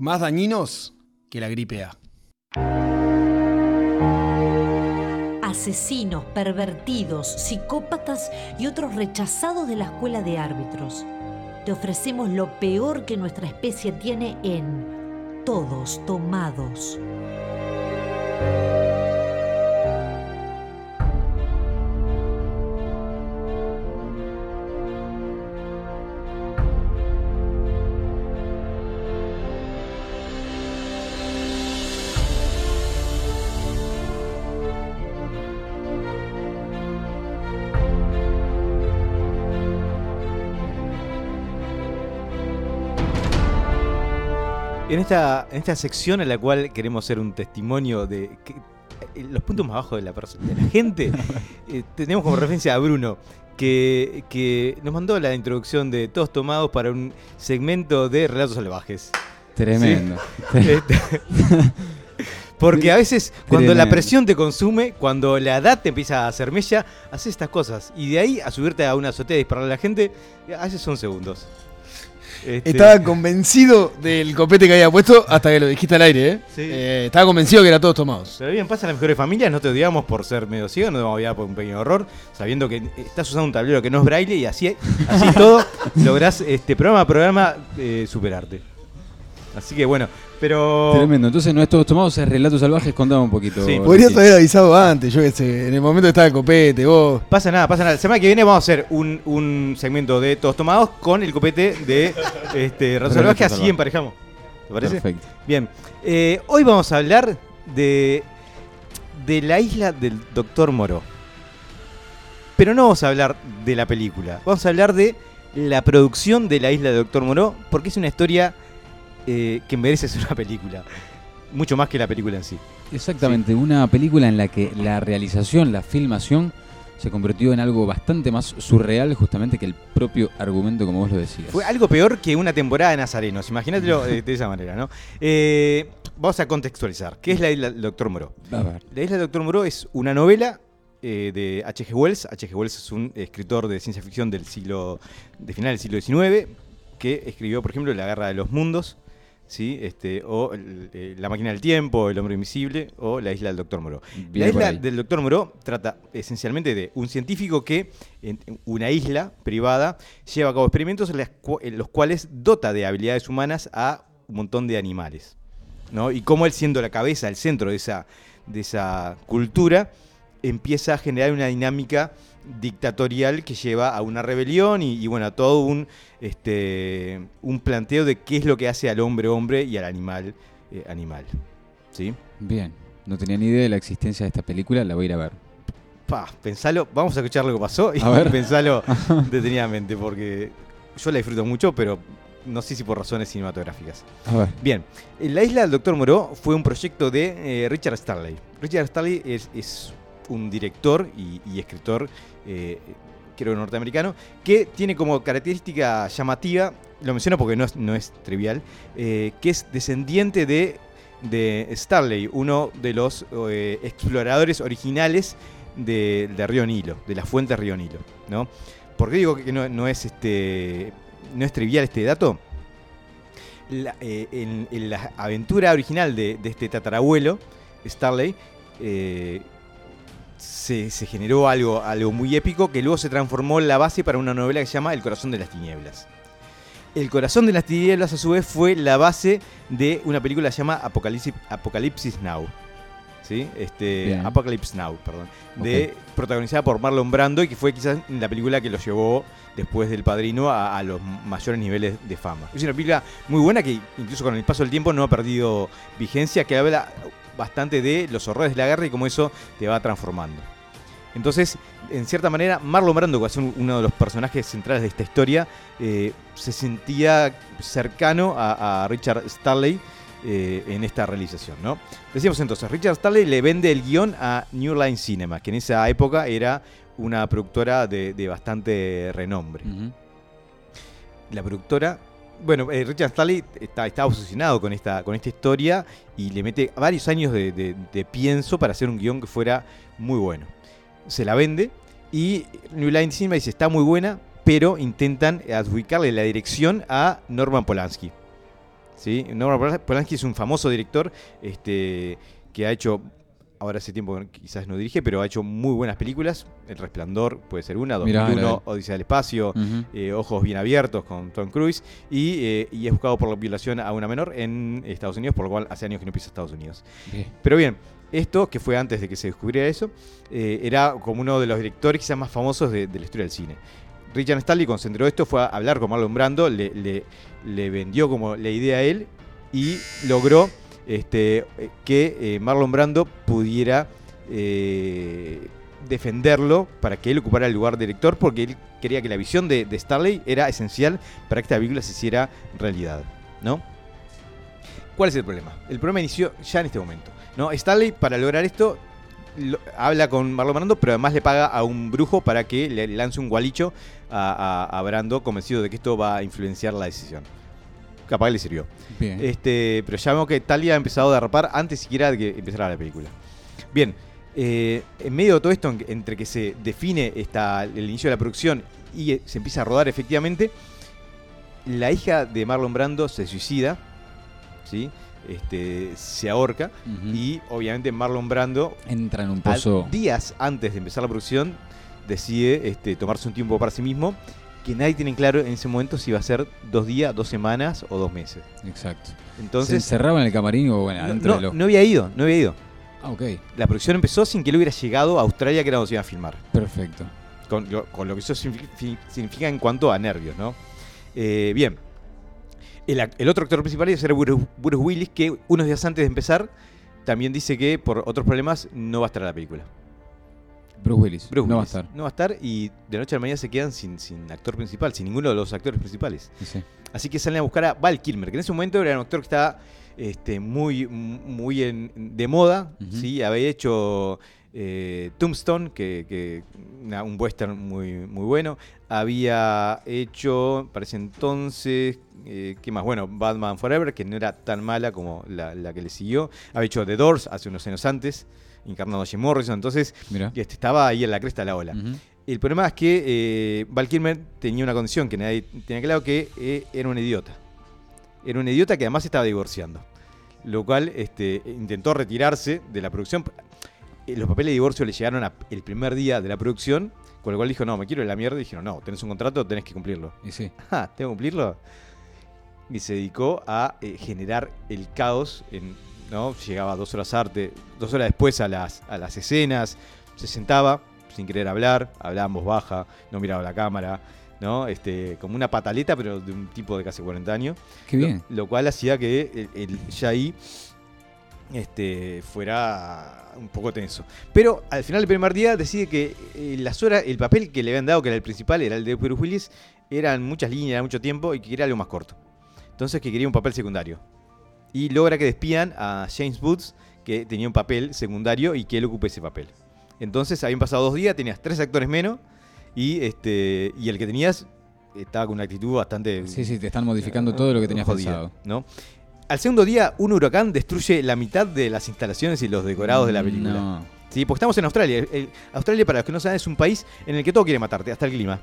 Más dañinos que la gripe A. Asesinos, pervertidos, psicópatas y otros rechazados de la escuela de árbitros. Te ofrecemos lo peor que nuestra especie tiene en Todos Tomados. En esta, en esta sección en la cual queremos ser un testimonio de que- eh, los puntos más bajos de la, de la gente, eh, tenemos como referencia a Bruno, que, que nos mandó la introducción de Todos Tomados para un segmento de Relatos Salvajes. Tremendo. Este, Porque a veces cuando la presión te consume, cuando la edad te empieza a hacer mella, haces estas cosas. Y de ahí a subirte a una azotea y dispararle a la gente, a veces son segundos. Este, Estaba convencido del copete que había puesto hasta que lo dijiste al aire, ¿eh? Sí. Eh, estaba convencido que era todos tomados. Pero bien, pasa en las mejores familias, no te odiamos por ser medio ciego, no te odiar por un pequeño error, sabiendo que estás usando un tablero que no es braille y así, así todo lográs este, programa a programa eh, superarte. Así que bueno, pero... Tremendo. Entonces no es todos tomados, es relatos salvajes. Contame un poquito. Sí. Podrías haber avisado antes, yo qué sé, en el momento que estaba el copete, vos. Pasa nada, pasa nada. La semana que viene vamos a hacer un, un segmento de Todos Tomados con el copete de este, Relatos Salvaje, así emparejamos. ¿Te parece? Perfecto. Bien. Eh, hoy vamos a hablar de, de la isla del Doctor Moro. Pero no vamos a hablar de la película. Vamos a hablar de la producción de la isla del Doctor Moro, porque es una historia eh, que merece ser una película. Mucho más que la película en sí. Exactamente, una película en la que la realización, la filmación, se convirtió en algo bastante más surreal justamente que el propio argumento, como vos lo decías. Fue algo peor que una temporada de Nazarenos. Imagínatelo eh, de esa manera, ¿no? Eh, vamos a contextualizar. ¿Qué es la isla del Doctor? A ver. La isla del Doctor Moreau es una novela eh, de H.G. Wells. H.G. Wells es un escritor de ciencia ficción del siglo de final del siglo XIX que escribió, por ejemplo, La Guerra de los Mundos, ¿sí? este, o el- eh, La Máquina del Tiempo, El Hombre Invisible o La Isla del Doctor Moreau. Viene La isla del Doctor Moreau trata esencialmente de un científico que en una isla privada lleva a cabo experimentos en los cuales dota de habilidades humanas a un montón de animales. ¿no? Y cómo él siendo la cabeza, el centro de esa, de esa cultura, empieza a generar una dinámica dictatorial que lleva a una rebelión y, y, bueno, a todo un, este, un planteo de qué es lo que hace al hombre hombre y al animal eh, animal. ¿Sí? Bien, no tenía ni idea de la existencia de esta película, la voy a ir a ver. Pa, pensalo, vamos a escuchar lo que pasó y A ver. pensalo detenidamente porque yo la disfruto mucho, pero no sé si por razones cinematográficas. A ver. Bien, La Isla del Doctor Moreau fue un proyecto de eh, Richard Starley. Richard Starley es, es un director y, escritor, eh, creo norteamericano, que tiene como característica llamativa, lo menciono porque no es, no es trivial, eh, que es descendiente de, de Starley, uno de los eh, exploradores originales de, de Río Nilo, de la fuente Río Nilo. ¿no? ¿Por qué digo que no, no es este no es trivial este dato? En, la aventura original de, de este tatarabuelo, Starley, se, se generó algo, algo muy épico que luego se transformó en la base para una novela que se llama El corazón de las tinieblas. El corazón de las tinieblas, a su vez, fue la base de una película que se llama Apocalipsis, Apocalipsis Now. ¿Sí? Este, Bien. Apocalypse Now, perdón. De, protagonizada por Marlon Brando y que fue quizás la película que lo llevó después del Padrino a, a los mayores niveles de fama. Es una película muy buena que incluso con el paso del tiempo no ha perdido vigencia, que habla bastante de los horrores de la guerra y cómo eso te va transformando. Entonces, en cierta manera, Marlon Brando, que es un- uno de los personajes centrales de esta historia, eh, se sentía cercano a, a Richard Starley eh, en esta realización. ¿no? Decíamos entonces, Richard Starley le vende el guion a New Line Cinema, que en esa época era una productora de, de bastante renombre. La productora. Bueno, eh, Richard Starley está, obsesionado con esta, con esta historia y le mete varios años de, de- pienso para hacer un guion que fuera muy bueno. Se la vende y New Line Cinema dice está muy buena, pero intentan adjudicarle la dirección a Norman Polanski. ¿Sí? Norman Pola- Polanski es un famoso director este, que ha hecho, ahora hace tiempo que quizás no dirige, pero ha hecho muy buenas películas. El Resplandor puede ser una, Mirá, 2001, era él. Odisea del Espacio, eh, Ojos Bien Abiertos con Tom Cruise y, eh, y es buscado por la violación a una menor en Estados Unidos, por lo cual hace años que no pisa Estados Unidos. Pero bien, esto, que fue antes de que se descubriera eso, eh, era como uno de los directores quizás más famosos de, de la historia del cine. Richard Stanley concentró esto, fue a hablar con Marlon Brando, le, le- le vendió como la idea a él y logró este, eh, que eh, Marlon Brando pudiera eh, defenderlo para que él ocupara el lugar de director, porque él quería que la visión de, de Starley era esencial para que esta película se hiciera realidad. ¿no? ¿Cuál es el problema? El problema inició ya en este momento. ¿no? Stanley, para lograr esto, habla con Marlon Brando, pero además le paga a un brujo para que le lance un gualicho a Brando, convencido de que esto va a influenciar la decisión. Capaz le sirvió. Bien. Este, pero ya vemos que Talia ha empezado a derrapar antes siquiera de que empezara la película. Bien, eh, en medio de todo esto, en- entre que se define esta, el inicio de la producción y eh, se empieza a rodar efectivamente, la hija de Marlon Brando se suicida, ¿sí? este, se ahorca y obviamente Marlon Brando, Entra en un pozo. días antes de empezar la producción, decide este, tomarse un tiempo para sí mismo, que nadie tiene claro en ese momento si va a ser dos días, dos semanas o dos meses. Exacto. ¿Se Entonces, encerraba en el camarín o bueno, no, adentro no- de los... no había ido, no había ido. Ah, ok. La producción empezó sin que él hubiera llegado a Australia, que era donde se iba a filmar. Perfecto. Con lo, con lo que eso signifi- significa en cuanto a nervios, ¿no? Eh, bien. El otro actor principal es Bruce, Bruce Willis, que unos días antes de empezar también dice que por otros problemas no va a estar en la película. Bruce Willis. Bruce no Willis. va a estar. No va a estar y de noche a la mañana se quedan sin, sin actor principal, sin ninguno de los actores principales. Sí. Así que salen a buscar a Val Kilmer, que en ese momento era un actor que estaba este, muy, muy en- de moda. ¿sí? Había hecho eh, Tombstone, que, que una- un western muy, muy bueno. Había hecho, para ese entonces, eh, ¿qué más? Bueno, Batman Forever, que no era tan mala como la, la que le siguió. Había hecho The Doors hace unos años antes, encarnando a Jim Morrison. Entonces, este, estaba ahí en la cresta de la ola. El problema es que eh, Val Kilmer tenía una condición que nadie tenía claro que eh, era un idiota. Era un idiota que además estaba divorciando. Lo cual este, intentó retirarse de la producción. Eh, Los papeles de divorcio le llegaron a- el primer día de la producción, con lo cual dijo, no, me quiero de la mierda. Y dijeron, no, tenés un contrato, tenés que cumplirlo. Y sí. Ah, ¿tengo que cumplirlo? Y se dedicó a eh, generar el caos. En, ¿no? Llegaba dos horas arte, dos horas después a las, a las escenas, se sentaba sin querer hablar, hablaba en voz baja, no miraba la cámara, ¿no? Este, como una pataleta, pero de un tipo de casi 40 años. Qué bien. Lo, lo cual hacía que el, el ya ahí este, fuera un poco tenso. Pero al final del primer día decide que eh, las horas, el papel que le habían dado, que era el principal, era el de Bruce Willis, eran muchas líneas, era mucho tiempo y que quería algo más corto. Entonces que quería un papel secundario. Y logra que despidan a James Woods, que tenía un papel secundario y que él ocupe ese papel. Entonces habían pasado dos días, tenías tres actores menos y, este, y el que tenías estaba con una actitud bastante Sí, sí, te están modificando todo lo que tenías jodida, pensado. ¿no? Al segundo día, un huracán destruye la mitad de las instalaciones y los decorados de la película. No. Sí, porque estamos en Australia. El- Australia, para los que no saben, es un país en el que todo quiere matarte, hasta el clima.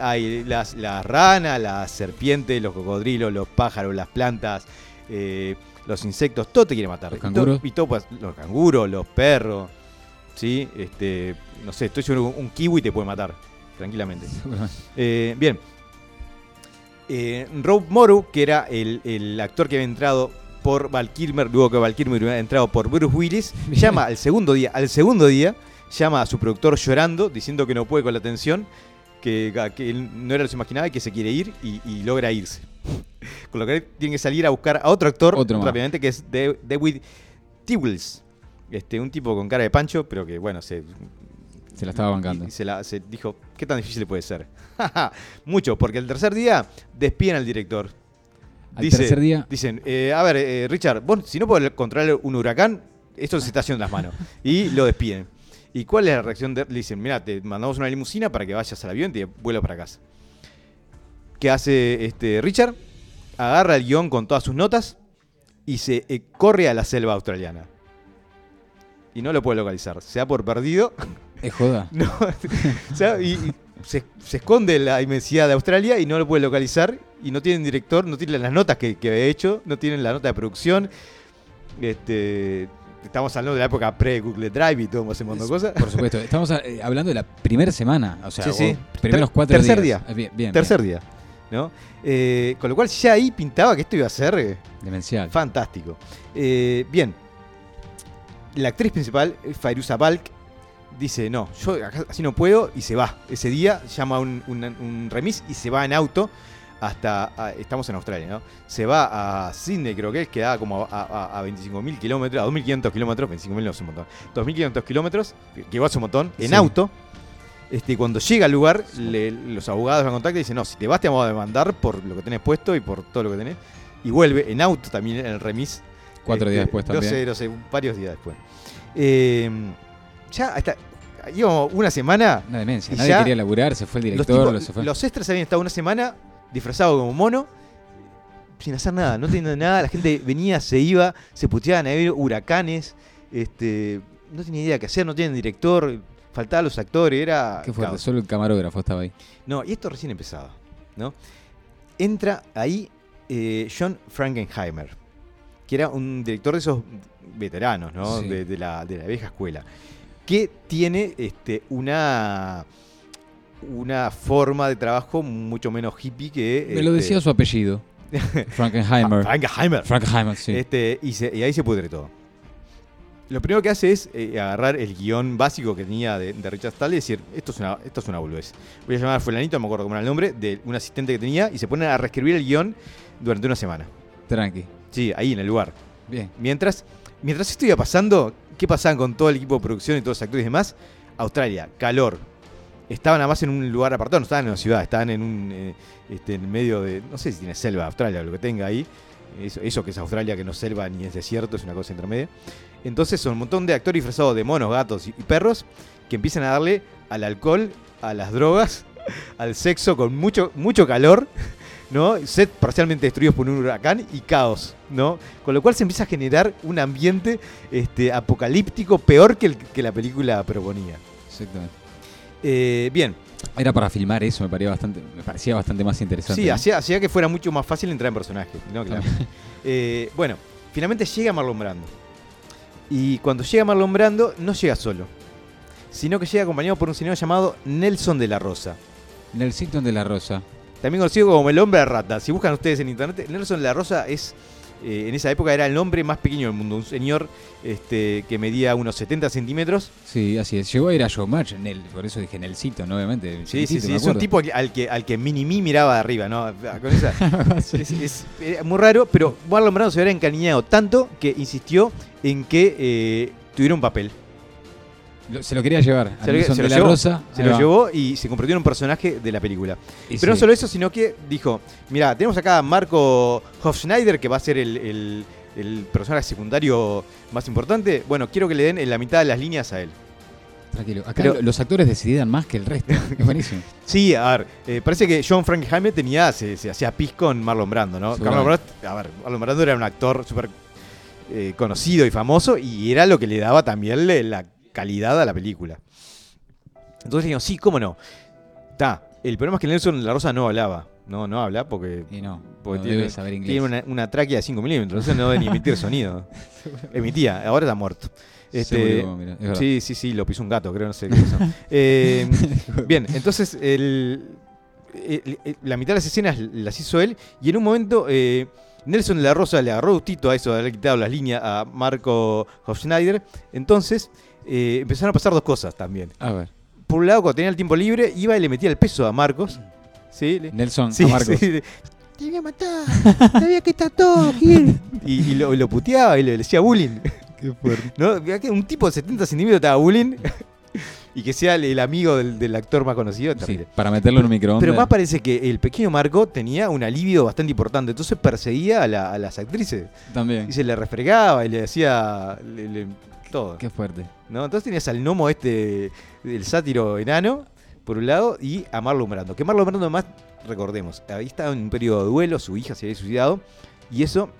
Hay las, las ranas, las serpientes, los cocodrilos, los pájaros, las plantas, eh, los insectos, todo te quiere matar. Los Y canguros. Y todo, los canguros, los perros. ¿Sí? Este, no sé, estoy seguro que un kiwi te puede matar, tranquilamente. Eh, bien. Eh, Rob Morrow, que era el, el actor que había entrado por Val Kilmer, luego que Val Kilmer había entrado por Bruce Willis, llama al segundo día, al segundo día, llama a su productor llorando, diciendo que no puede con la tensión, que, que él no era lo que se imaginaba y que se quiere ir y, y logra irse. Con lo que tiene que salir a buscar a otro actor Otro rápidamente, que es De- David Tewels. Este, un tipo con cara de pancho, pero que bueno, se, Se la estaba bancando. y, se, la, se dijo, ¿qué tan difícil puede ser? Mucho, porque el tercer día despiden al director. Al tercer día. Dicen, eh, a ver, eh, Richard, vos si no podés controlar un huracán, esto se está haciendo en las manos. Y lo despiden. ¿Y cuál es la reacción de Le dicen, mira, te mandamos una limusina para que vayas al avión y te vuelo para casa. ¿Qué hace este Richard? Agarra el guion con todas sus notas y se eh, corre a la selva australiana. Y no lo puede localizar. Se da por perdido Es joda. no, o sea, y, y se, se esconde en la inmensidad de Australia y no lo puede localizar. Y no tienen director, no tienen las notas que, que había hecho, no tienen la nota de producción. Este, estamos hablando de la época pre-Google Drive y todo ese montón de cosas. Por supuesto. Estamos eh, hablando de la primera semana. O sea, Sí, sí. primeros cuatro tercer días. día. Eh, Bien, bien, Tercer día. ¿No? Eh, con lo cual ya ahí pintaba que esto iba a ser eh. Demencial. fantástico. Eh, bien. La actriz principal, Fairuza Balk, dice, no, yo así no puedo y se va. Ese día llama un, un- un remis y se va en auto hasta, a- estamos en Australia, ¿no? Se va a Sydney, creo que es, que da como a, a, a 25.000 kilómetros, a 2.500 kilómetros, 25.000 no es un montón, 2.500 kilómetros, que que igual es un montón, en Sí. auto. Este, cuando llega al lugar, le- los abogados la contactan y dicen, no, si te vas te vamos a demandar por lo que tenés puesto y por todo lo que tenés. y vuelve en auto también en el remis. Cuatro días después No sé, también. no sé, varios días después. Eh, ya hasta. Íbamos una semana. Una demencia. Nadie ya quería laburar, se fue el Los, director, se fue. los extras habían estado una semana disfrazados como mono, sin hacer nada, no teniendo nada. La gente venía, se iba, se puteaban, había huracanes, este, no tenía idea qué hacer, no tienen director, faltaban los actores, era. Qué fuerte, caos. solo el camarógrafo estaba ahí. No, y esto recién empezaba, ¿no? Entra ahí eh, John Frankenheimer, que era un director de esos veteranos, ¿no? Sí. De, de la, de la vieja escuela, que tiene este, una, una forma de trabajo mucho menos hippie que... Me lo este, decía su apellido. Frankenheimer. Frankenheimer. Frankenheimer, sí. Este, y, se- y ahí se pudre todo. Lo primero que hace es eh, agarrar el guion básico que tenía de, de Richard Stahl y decir, esto es una, esto es una boludez. Voy a llamar a fulanito, no me acuerdo cómo era el nombre, de un asistente que tenía y se ponen a reescribir el guion durante una semana. Tranqui. Sí, ahí en el lugar. Bien. Mientras, mientras esto iba pasando, ¿qué pasaban con todo el equipo de producción y todos los actores y demás? Australia, calor. Estaban además en un lugar apartado, no estaban en una ciudad, estaban en un eh, este, en medio de, no sé si tiene selva Australia o lo que tenga ahí. Eso, eso que es Australia, que no es selva ni es desierto, es una cosa intermedia. Entonces son un montón de actores disfrazados de monos, gatos y, perros que empiezan a darle al alcohol, a las drogas, al sexo con mucho, mucho calor, ¿no? Set parcialmente destruidos por un huracán y caos, ¿no? Con lo cual se empieza a generar un ambiente este, apocalíptico peor que el que la película proponía. Exactamente. Eh, bien, Era para filmar eso, me parecía bastante, me parecía bastante más interesante. sí, ¿no? hacía, hacía que fuera mucho más fácil entrar en personaje, ¿no? Claro. Eh, bueno, finalmente llega Marlon Brando. Y cuando llega Marlon Brando, no llega solo, sino que llega acompañado por un señor llamado Nelson de la Rosa. Nelsington de la Rosa. También conocido como el hombre rata. Si buscan ustedes en internet, Nelson de la Rosa es, eh, en esa época era el hombre más pequeño del mundo. Un señor este, que medía unos 70 centímetros. Sí, así es. Llegó a ir a Showmatch, Nel, por eso dije Nelsito, ¿no? obviamente. Sí, sí, sí. Es un tipo al, que, al que Mini Me miraba de arriba, ¿no? Con esa- es, es- era muy raro, pero Marlon Brando se había encariñado tanto que insistió en que eh, tuviera un papel. Lo- se lo quería llevar. a Se lo- se lo llevó, Rosa. Se ahí lo va. llevó y se convirtió en un personaje de la película. Y Pero no solo eso, sino que dijo, mira, tenemos acá a Marco Hofschneider, que va a ser el, el- el personaje secundario más importante. Bueno, quiero que le den en la mitad de las líneas a él. Tranquilo. Acá Pero- los actores decidían más que el resto. Es buenísimo. Sí, a ver, eh, parece que John Frankenheimer tenía, se, se hacía pis con Marlon Brando, ¿no? Marlon. Brando, a ver, Marlon Brando era un actor súper eh, conocido y famoso y era lo que le daba también la calidad a la película. Entonces digo, sí, cómo no. Está, el problema es que Nelson La Rosa no hablaba. No, no habla porque Y no, Porque no tiene- debe saber inglés. Tiene una, una tráquea de 5 milímetros, entonces no debe ni emitir sonido. Emitía, ahora está muerto. Este, Seguro, mira, es verdad. sí, sí, sí, lo pisó un gato, creo, no sé qué pasó. Eh, bien, entonces el- el- el- la mitad de las escenas las hizo él y en un momento eh, Nelson la Rosa le agarró gustito a eso de haber quitado las líneas a Marco Hofschneider. Entonces eh, empezaron a pasar dos cosas también. A ver, Por un lado, cuando tenía el tiempo libre, iba y le metía el peso a Marcos. ¿sí? Nelson Sí, a Marcos. sí. Te voy a matar. Te voy a quitar todo, Gil. Y, y lo, lo puteaba y le decía bullying. Qué fuerte. Que Un tipo de 70 centímetros haga bullying. y que sea el, el amigo del, del actor más conocido. Sí, para meterlo en un microondas. Pero más parece que el pequeño Marco tenía un alivio bastante importante. Entonces perseguía a, la- a las actrices. También. Y se le refregaba y le le- todo. Qué fuerte. ¿no? Entonces tenías al gnomo este, el sátiro enano, por un lado, y a Marlon Brando. Que Marlon Brando, además, recordemos, ahí estaba en un periodo de duelo, su hija se había suicidado, y eso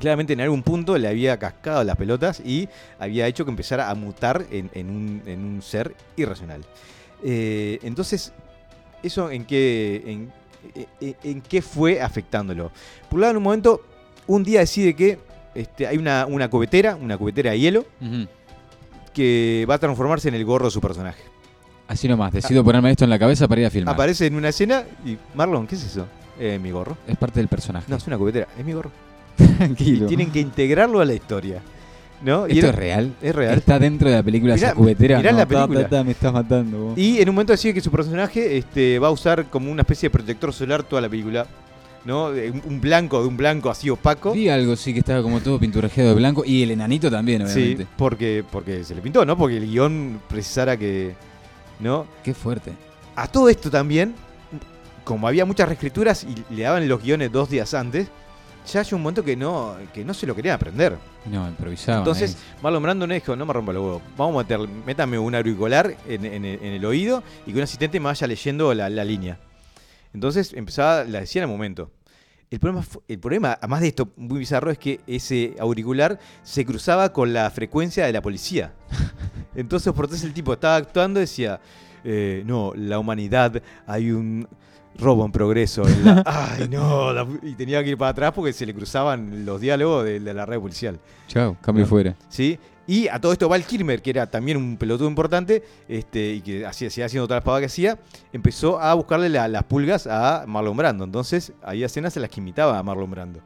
claramente en algún punto le había cascado las pelotas y había hecho que empezara a mutar en, en un, en un ser irracional. Eh, entonces, ¿eso en qué, en, en- en qué fue afectándolo? Por un lado, en un momento, un día decide que este, hay una, una cubetera, una cubetera de hielo, que va a transformarse en el gorro de su personaje. Así nomás, decido ponerme esto en la cabeza para ir a filmar. Aparece en una escena y Marlon, ¿qué es eso? Eh, mi gorro. Es parte del personaje. No, es una cubetera, es mi gorro. Tranquilo. Y tienen que integrarlo a la historia. ¿no? Y, ¿Esto era- es real? es real. Está dentro de la película Mirá- esa cubetera. mirá No, la ta, ta, película. ta, me estás matando. vos. y en un momento decide que su personaje este, va a usar como una especie de protector solar toda la película. ¿No? Un, blanco de un blanco así opaco. Vi algo, sí, que estaba como todo pinturrajeado de blanco. Y el enanito también, Sí, obviamente. porque, porque se le pintó, ¿no? Porque el guion precisara que. ¿No? Qué fuerte. A todo esto también, como había muchas reescrituras y le daban los guiones dos días antes, ya hay un momento que no, que no se lo querían aprender. No, improvisaba. Entonces, Marlon Brando no dijo, no me rompa los huevos, vamos a meter, métame un auricular en, en el- en el oído y que un asistente me vaya leyendo la, la línea. Entonces empezaba, la decía en el momento. El problema, el problema, además de esto muy bizarro, es que ese auricular se cruzaba con la frecuencia de la policía. Entonces, por entonces el tipo estaba actuando y decía, eh, no, la humanidad, hay un robo en progreso. en la- Ay, no, la- y tenía que ir para atrás porque se le cruzaban los diálogos de, de la red policial. Chao, cambio No. fuera. ¿sí? Y a todo esto Val Kilmer, que era también un pelotudo importante, este, y que hacía, haciendo todas las pavadas que hacía, empezó a buscarle la- las pulgas a Marlon Brando. Entonces, había escenas en las que imitaba a Marlon Brando.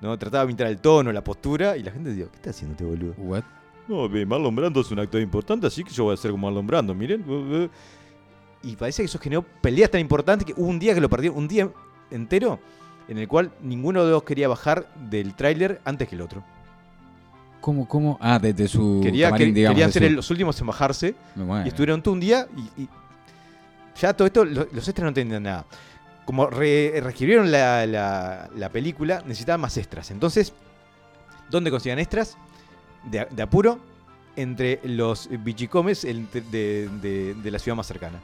¿no? Trataba de imitar el tono, la postura, y la gente decía, ¿qué está haciendo este boludo? What? No, Marlon Brando es un actor importante, así que yo voy a ser como Marlon Brando, miren. uh, uh". Y parece que eso generó peleas tan importantes que hubo un día que lo perdieron, un día entero, en el cual ninguno de los dos quería bajar del tráiler antes que el otro. ¿Cómo, cómo? Ah, desde su Quería, camarín, que- digamos. querían ser su- los últimos en bajarse y estuvieron todo un día y, y ya todo esto, lo- los extras no entendían nada. Como re- reescribieron la, la- la película, necesitaban más extras. Entonces, ¿dónde consiguen extras? De, de apuro, entre los bichicomes el- de, de- de la ciudad más cercana.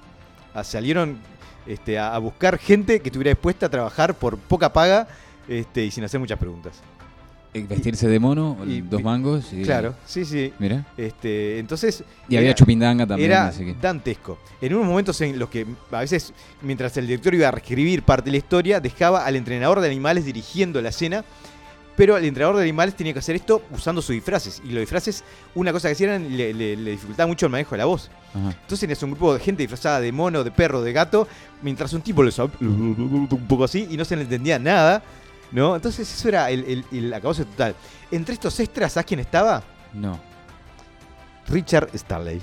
Ah, salieron este, a, a buscar gente que estuviera dispuesta a trabajar por poca paga este, y sin hacer muchas preguntas. Eh, Vestirse de mono, y- dos mangos. Y, Claro, sí, sí. Mira. Este, entonces, Y había era- chupindanga también. era así que- dantesco. En unos momentos en los que a veces, mientras el director iba a reescribir parte de la historia, dejaba al entrenador de animales dirigiendo la escena. Pero el entrenador de animales tenía que hacer esto usando sus disfraces. Y los disfraces, una cosa que hacían, le, le- le dificultaba mucho el manejo de la voz. Ajá. Entonces tenías un grupo de gente disfrazada de mono, de perro, de gato, mientras un tipo hab- un poco así y no se le entendía nada. ¿No? Entonces eso era el, el, el acabose total. Entre estos extras, ¿sabes quién estaba? No. Richard Starley.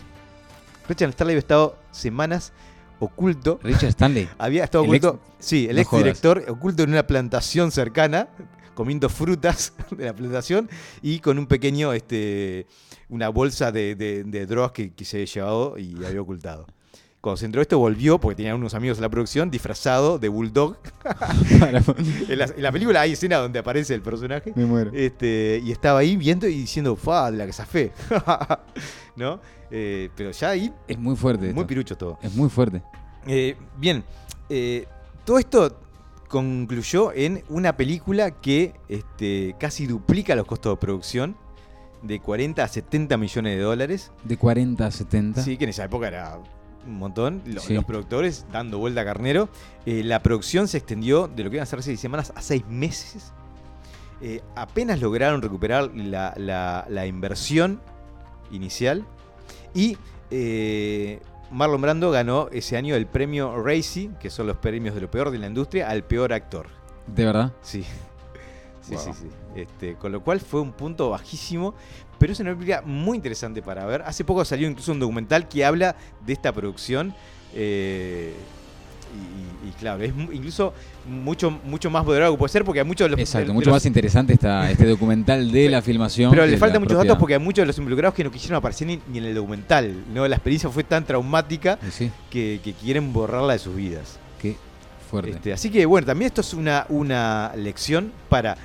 Richard Starley había estado semanas oculto. Richard Stanley. Había estado oculto. sí, el no ex director oculto en una plantación cercana, comiendo frutas de la plantación y con un pequeño, este, una bolsa de, de- de drogas que, que se había llevado y había ocultado. Cuando se entró esto, volvió, porque tenía unos amigos en la producción, disfrazado de bulldog. en, la, en la película hay escena donde aparece el personaje. Me muero. Este, y estaba ahí viendo y diciendo, fa, de la que zafé. ¿No? Eh, pero ya ahí, Es muy fuerte. muy esto. pirucho todo. Es muy fuerte. Eh, bien, eh, todo esto concluyó en una película que este, casi duplica los costos de producción, de 40 a 70 millones de dólares. De 40 a 70. Sí, que en esa época era un montón. Los, Sí. los productores dando vuelta a carnero. Eh, la producción se extendió de lo que iban a ser seis semanas a seis meses. Eh, apenas lograron recuperar la, la- la inversión inicial. Y eh, Marlon Brando ganó ese año el premio Racy, que son los premios de lo peor de la industria, al peor actor. ¿De verdad? Sí. Sí, Wow. sí, sí. Este, con lo cual fue un punto bajísimo, pero es una película muy interesante para ver. Hace poco salió incluso un documental que habla de esta producción. eh, y, y claro, es incluso mucho, mucho más poderoso que puede ser porque hay muchos de los. Exacto, de mucho los- más interesante está este documental de la filmación. Pero le faltan muchos propia- datos porque hay muchos de los involucrados que no quisieron aparecer ni, ni en el documental. ¿no? La experiencia fue tan traumática Sí, que, que quieren borrarla de sus vidas. qué fuerte. Este, así que bueno, también esto es una, una lección para,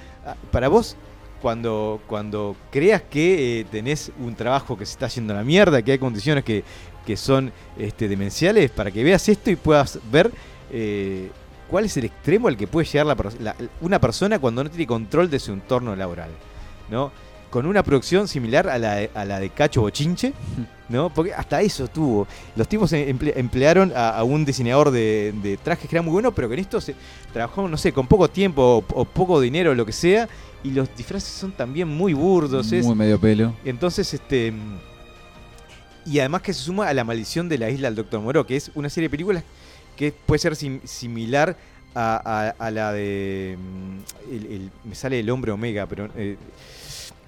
para vos cuando, cuando creas que eh, tenés un trabajo que se está haciendo la mierda, que hay condiciones que, que son este, demenciales, para que veas esto y puedas ver eh, cuál es el extremo al que puede llegar la la- una persona cuando no tiene control de su entorno laboral. ¿no? Con una producción similar a la, de- a la de Cacho Bochinche, ¿no? Porque hasta eso tuvo. Los tipos emple- emplearon a, a un diseñador de, de trajes que era muy bueno, pero que en esto se trabajó, no sé, con poco tiempo o, o poco dinero o lo que sea, y los disfraces son también muy burdos. es- Muy medio pelo. entonces, este. Y además que se suma a La Maldición de la Isla del Doctor Moreau, que es una serie de películas que puede ser sim- similar a, la de. mm, el- el- me sale el hombre Omega, pero. eh,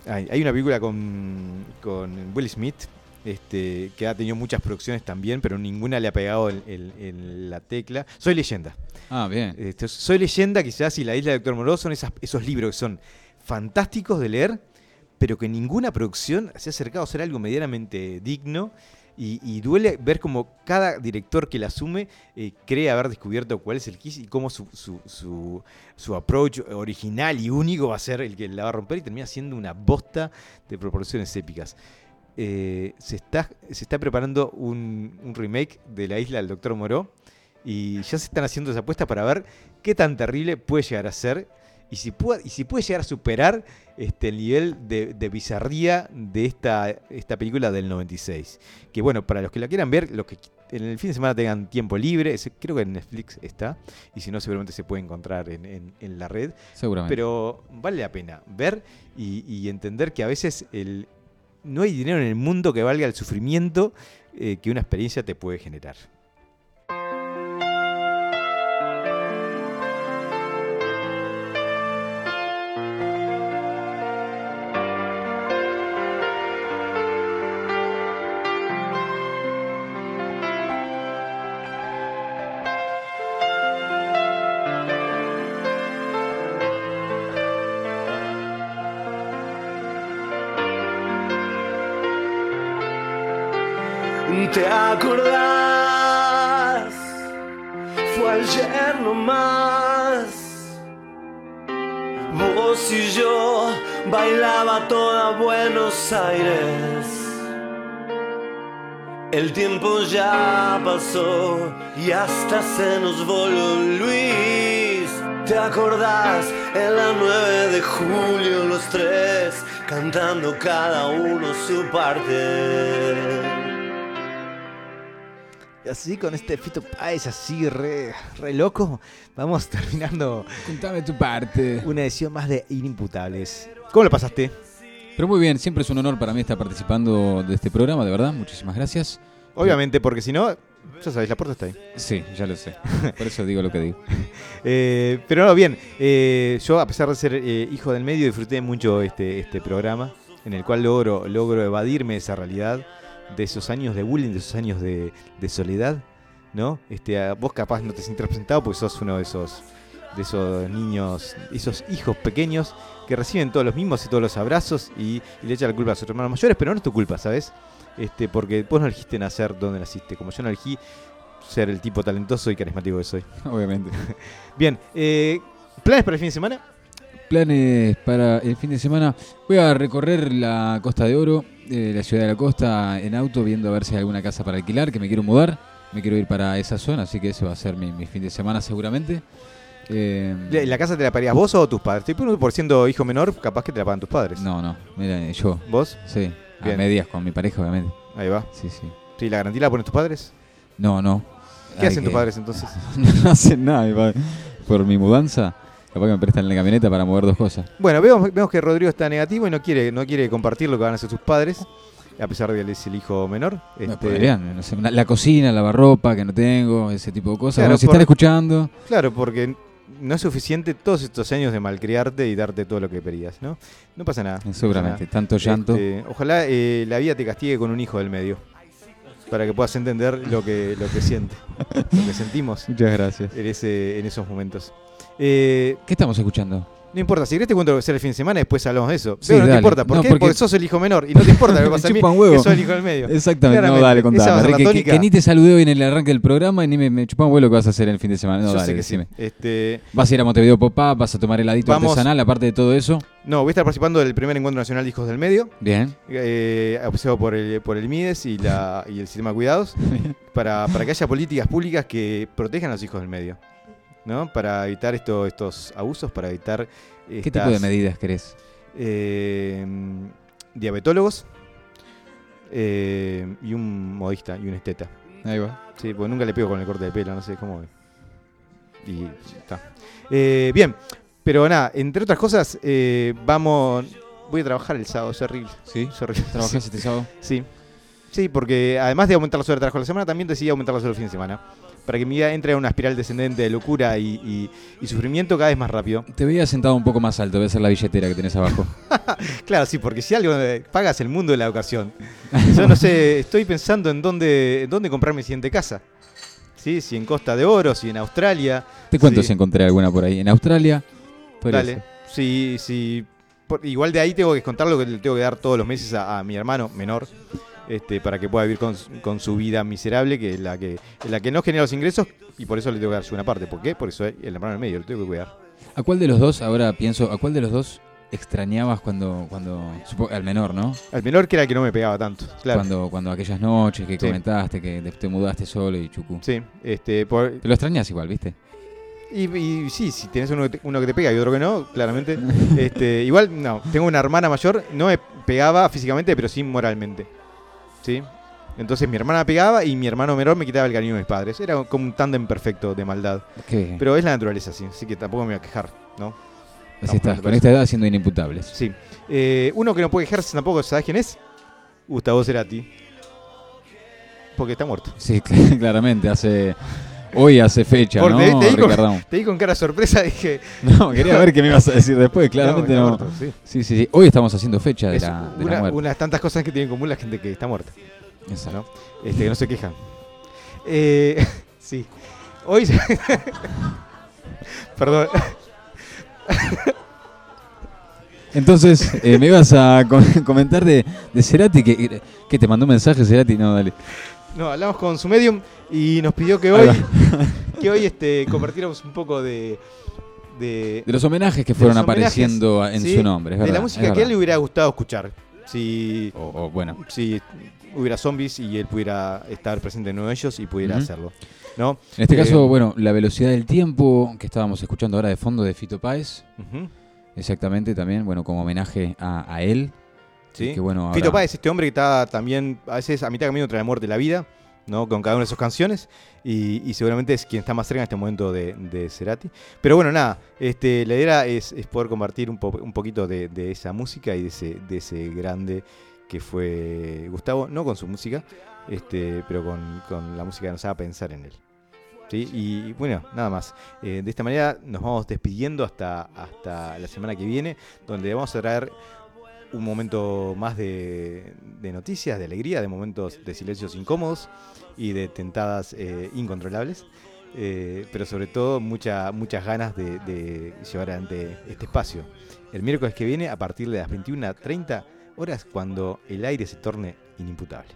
hay, hay una película con, con Will Smith. Este, que ha tenido muchas producciones también, pero ninguna le ha pegado en la tecla. Soy leyenda. Ah, bien. Este, Soy leyenda, quizás, y la isla de Doctor Moreau son esas- esos libros que son fantásticos de leer, pero que ninguna producción se ha acercado a ser algo medianamente digno. Y, duele ver como cada director que la asume eh, cree haber descubierto cuál es el Kiss y cómo su, su, su, su approach original y único va a ser el que la va a romper y termina siendo una bosta de proporciones épicas. Eh, se, está, se está preparando un, un remake de la isla del Doctor Moró y ya se están haciendo esa apuesta para ver qué tan terrible puede llegar a ser y si puede, y si puede llegar a superar este, el nivel de, de bizarría de esta, esta película del 96. Que bueno, para los que la quieran ver, los que en el fin de semana tengan tiempo libre, creo que en Netflix está, y si no, seguramente se puede encontrar en, en- en la red. Seguramente. Pero vale la pena ver y, y entender que a veces el, no hay dinero en el mundo que valga el sufrimiento eh, que una experiencia te puede generar. ¿Te acordás? Fue ayer nomás. Vos y yo bailaba toda Buenos Aires. El tiempo ya pasó y hasta se nos voló Luis. ¿Te acordás? En la 9 de julio los tres cantando cada uno su parte. Y así con este Fito Páez así re, re loco, vamos terminando Contame tu parte. una edición más de Inimputables. ¿Cómo lo pasaste? Pero muy bien, siempre es un honor para mí estar participando de este programa, de verdad. Muchísimas gracias. Obviamente, porque si no, ya sabéis, la puerta está ahí. Sí, ya lo sé. Por eso digo lo que digo. Eh, pero no, bien, eh, yo a pesar de ser eh, hijo del medio disfruté mucho este, este programa en el cual logro, logro evadirme de esa realidad, de esos años de bullying, de esos años de, de soledad, ¿no? Este, vos capaz no te sientes representado porque sos uno de esos, de esos niños, esos hijos pequeños que reciben todos los mismos y todos los abrazos y, y le echan la culpa a sus hermanos mayores, pero no es tu culpa, ¿sabes? Este, porque vos no elegiste nacer donde naciste, como yo no elegí ser el tipo talentoso y carismático que soy. Obviamente. Bien, eh, ¿planes para el fin de semana? Planes para el fin de semana. Voy a recorrer la Costa de Oro, eh, la ciudad de la costa, en auto, viendo a ver si hay alguna casa para alquilar, que me quiero mudar. Me quiero ir para esa zona, así que ese va a ser mi, mi fin de semana seguramente. Eh, ¿La la casa te la pagarías vos o tus padres? Preguntando por siendo hijo menor, capaz que te la pagan tus padres. No, no, mira, yo, ¿Vos? sí, a Bien. medias con mi pareja, obviamente. Ahí va. Sí, sí. ¿Sí, la garantía la ponen tus padres? No, no. ¿Qué hacen tus que- padres entonces? no hacen nada, mi padre. Por mi mudanza, capaz que me prestan la camioneta para mover dos cosas. Bueno, vemos, vemos que Rodrigo está negativo y no quiere, no quiere compartir lo que van a hacer sus padres, a pesar de que él es el hijo menor. Me Este, podrían, no sé, una- la cocina, lavarropa que no tengo, ese tipo de cosas. Claro, Bueno, si por- están escuchando, Claro, porque no es suficiente todos estos años de malcriarte y darte todo lo que pedías, ¿no? No pasa nada. seguramente, tanto llanto. Este, ojalá eh, la vida te castigue con un hijo del medio. Para que puedas entender lo que, lo que siente, lo que sentimos Muchas gracias. en, ese, en esos momentos. Eh, ¿Qué estamos escuchando? no importa, si querés te cuento lo que será el fin de semana y después hablamos de eso. Sí, Pero no te importa, ¿por No, qué? porque- Porque... sos el hijo menor y no te importa lo que pasa a mí, huevo. que soy el hijo del medio. Exactamente, no, dale, contame. Que, que- ni te saludé hoy en el arranque del programa y ni me, me chupaba un vuelo que vas a hacer el fin de semana. No, Yo dale, sé que sí. decime. Este, Vas a ir a Montevideo Pop-Up, vas a tomar heladito Vamos. artesanal, aparte de todo eso. no, voy a estar participando del primer encuentro nacional de hijos del medio. Bien. eh, auspiciado por el, por el MIDES y, la, y el sistema de cuidados, para, para que haya políticas públicas que protejan a los hijos del medio, ¿no? Para evitar esto, estos abusos, para evitar... ¿Qué tipo de medidas querés? eh, diabetólogos eh, y un modista y un esteta. Ahí va. Sí, porque nunca le pego con el corte de pelo, no sé cómo. Y está. Eh, bien, pero nada, entre otras cosas, eh, vamos. Voy a trabajar el sábado, es horrible. ¿Sí? ¿Trabajás este sábado? Sí. Sí, porque además de aumentar las horas de trabajo de la semana, también decidí aumentar las horas del fin de semana. Para que mi vida entre en una espiral descendente de locura y, y- y sufrimiento cada vez más rápido. Te veía sentado un poco más alto, debe ser la billetera que tenés abajo. Claro, sí, porque si algo eh, pagas el mundo de la educación. Yo no sé, estoy pensando en dónde, en dónde comprar mi siguiente casa. ¿Sí? Si en Costa de Oro, si en Australia. Te cuento Sí. si encontré alguna por ahí. En Australia. Dale. ser. Si, si, por- igual de ahí tengo que contar lo que le tengo que dar todos los meses a, a mi hermano menor. Este, para que pueda vivir con, su- con su vida miserable, que es la que, es la que no genera los ingresos, y por eso le tengo que dar su una parte. ¿Por qué? Porque soy el hermano del medio, lo tengo que cuidar. ¿A cuál de los dos, ahora pienso, a cuál de los dos extrañabas cuando, cuando al menor, ¿no? Al menor que era el que no me pegaba tanto, claro. Cuando, cuando aquellas noches que Sí. comentaste que te, te mudaste solo y chucu. Sí, este, por, Te lo extrañas igual, ¿viste? Y, y sí, si tienes uno que, te, uno que te pega y otro que no, claramente. este, igual, no, tengo una hermana mayor, no me pegaba físicamente, pero sí moralmente. ¿Sí? Entonces mi hermana pegaba y mi hermano menor me quitaba el cariño de mis padres. Era como un tándem perfecto de maldad. Pero es la naturaleza, sí, así que tampoco me voy a quejar, ¿no? Así no, estás, con esta edad siendo inimputables. Sí. Eh, uno que no puede quejarse tampoco, ¿sabes quién es? Gustavo Cerati. Porque está muerto. Sí, cl- claramente, hace... Hoy hace fecha, ¿no, te, te di con, te di con cara de sorpresa, dije. No, quería ver qué me ibas a decir después, claramente no. muerto, sí. Sí, sí, sí. Hoy estamos haciendo fecha de Es la, de la una, unas tantas cosas que tiene en común la gente que está muerta. Exacto. ¿no? Este, que no se quejan. Eh, sí. Hoy. se- Perdón. Entonces, eh, me ibas a com- comentar de, de Cerati, que, que te mandó un mensaje Cerati, no, dale. No, hablamos con su medium y nos pidió que hoy, que hoy este, compartiéramos un poco de. de, De los homenajes que fueron apareciendo en ¿sí? su nombre, es De la es música que a él le hubiera gustado escuchar. Si, O, o, bueno, si hubiera zombies y él pudiera estar presente en uno de ellos y pudiera hacerlo. ¿no? en este Eh, caso, bueno, la velocidad del tiempo que estábamos escuchando ahora de fondo de Fito Páez, exactamente también, bueno, como homenaje a, a él. Sí. que, bueno, ahora- Fito Páez, este hombre que está también a veces a mitad de camino entre la muerte y la vida, ¿no? Con cada una de sus canciones. Y, y seguramente es quien está más cerca en este momento de, de Cerati. Pero bueno, nada, este, la idea es, es poder compartir un, po- un poquito de, de esa música y de ese, de ese grande que fue Gustavo, no con su música, este, pero con, con la música que nos haga pensar en él. ¿Sí? Y bueno, nada más. Eh, de esta manera nos vamos despidiendo hasta, hasta la semana que viene, donde vamos a traer un momento más de, noticias, de alegría, de momentos de silencios incómodos y de tentadas eh, incontrolables. Eh, pero sobre todo mucha, muchas ganas de llevar adelante este espacio. El miércoles que viene a partir de las 21.30 horas cuando el aire se torne inimputable.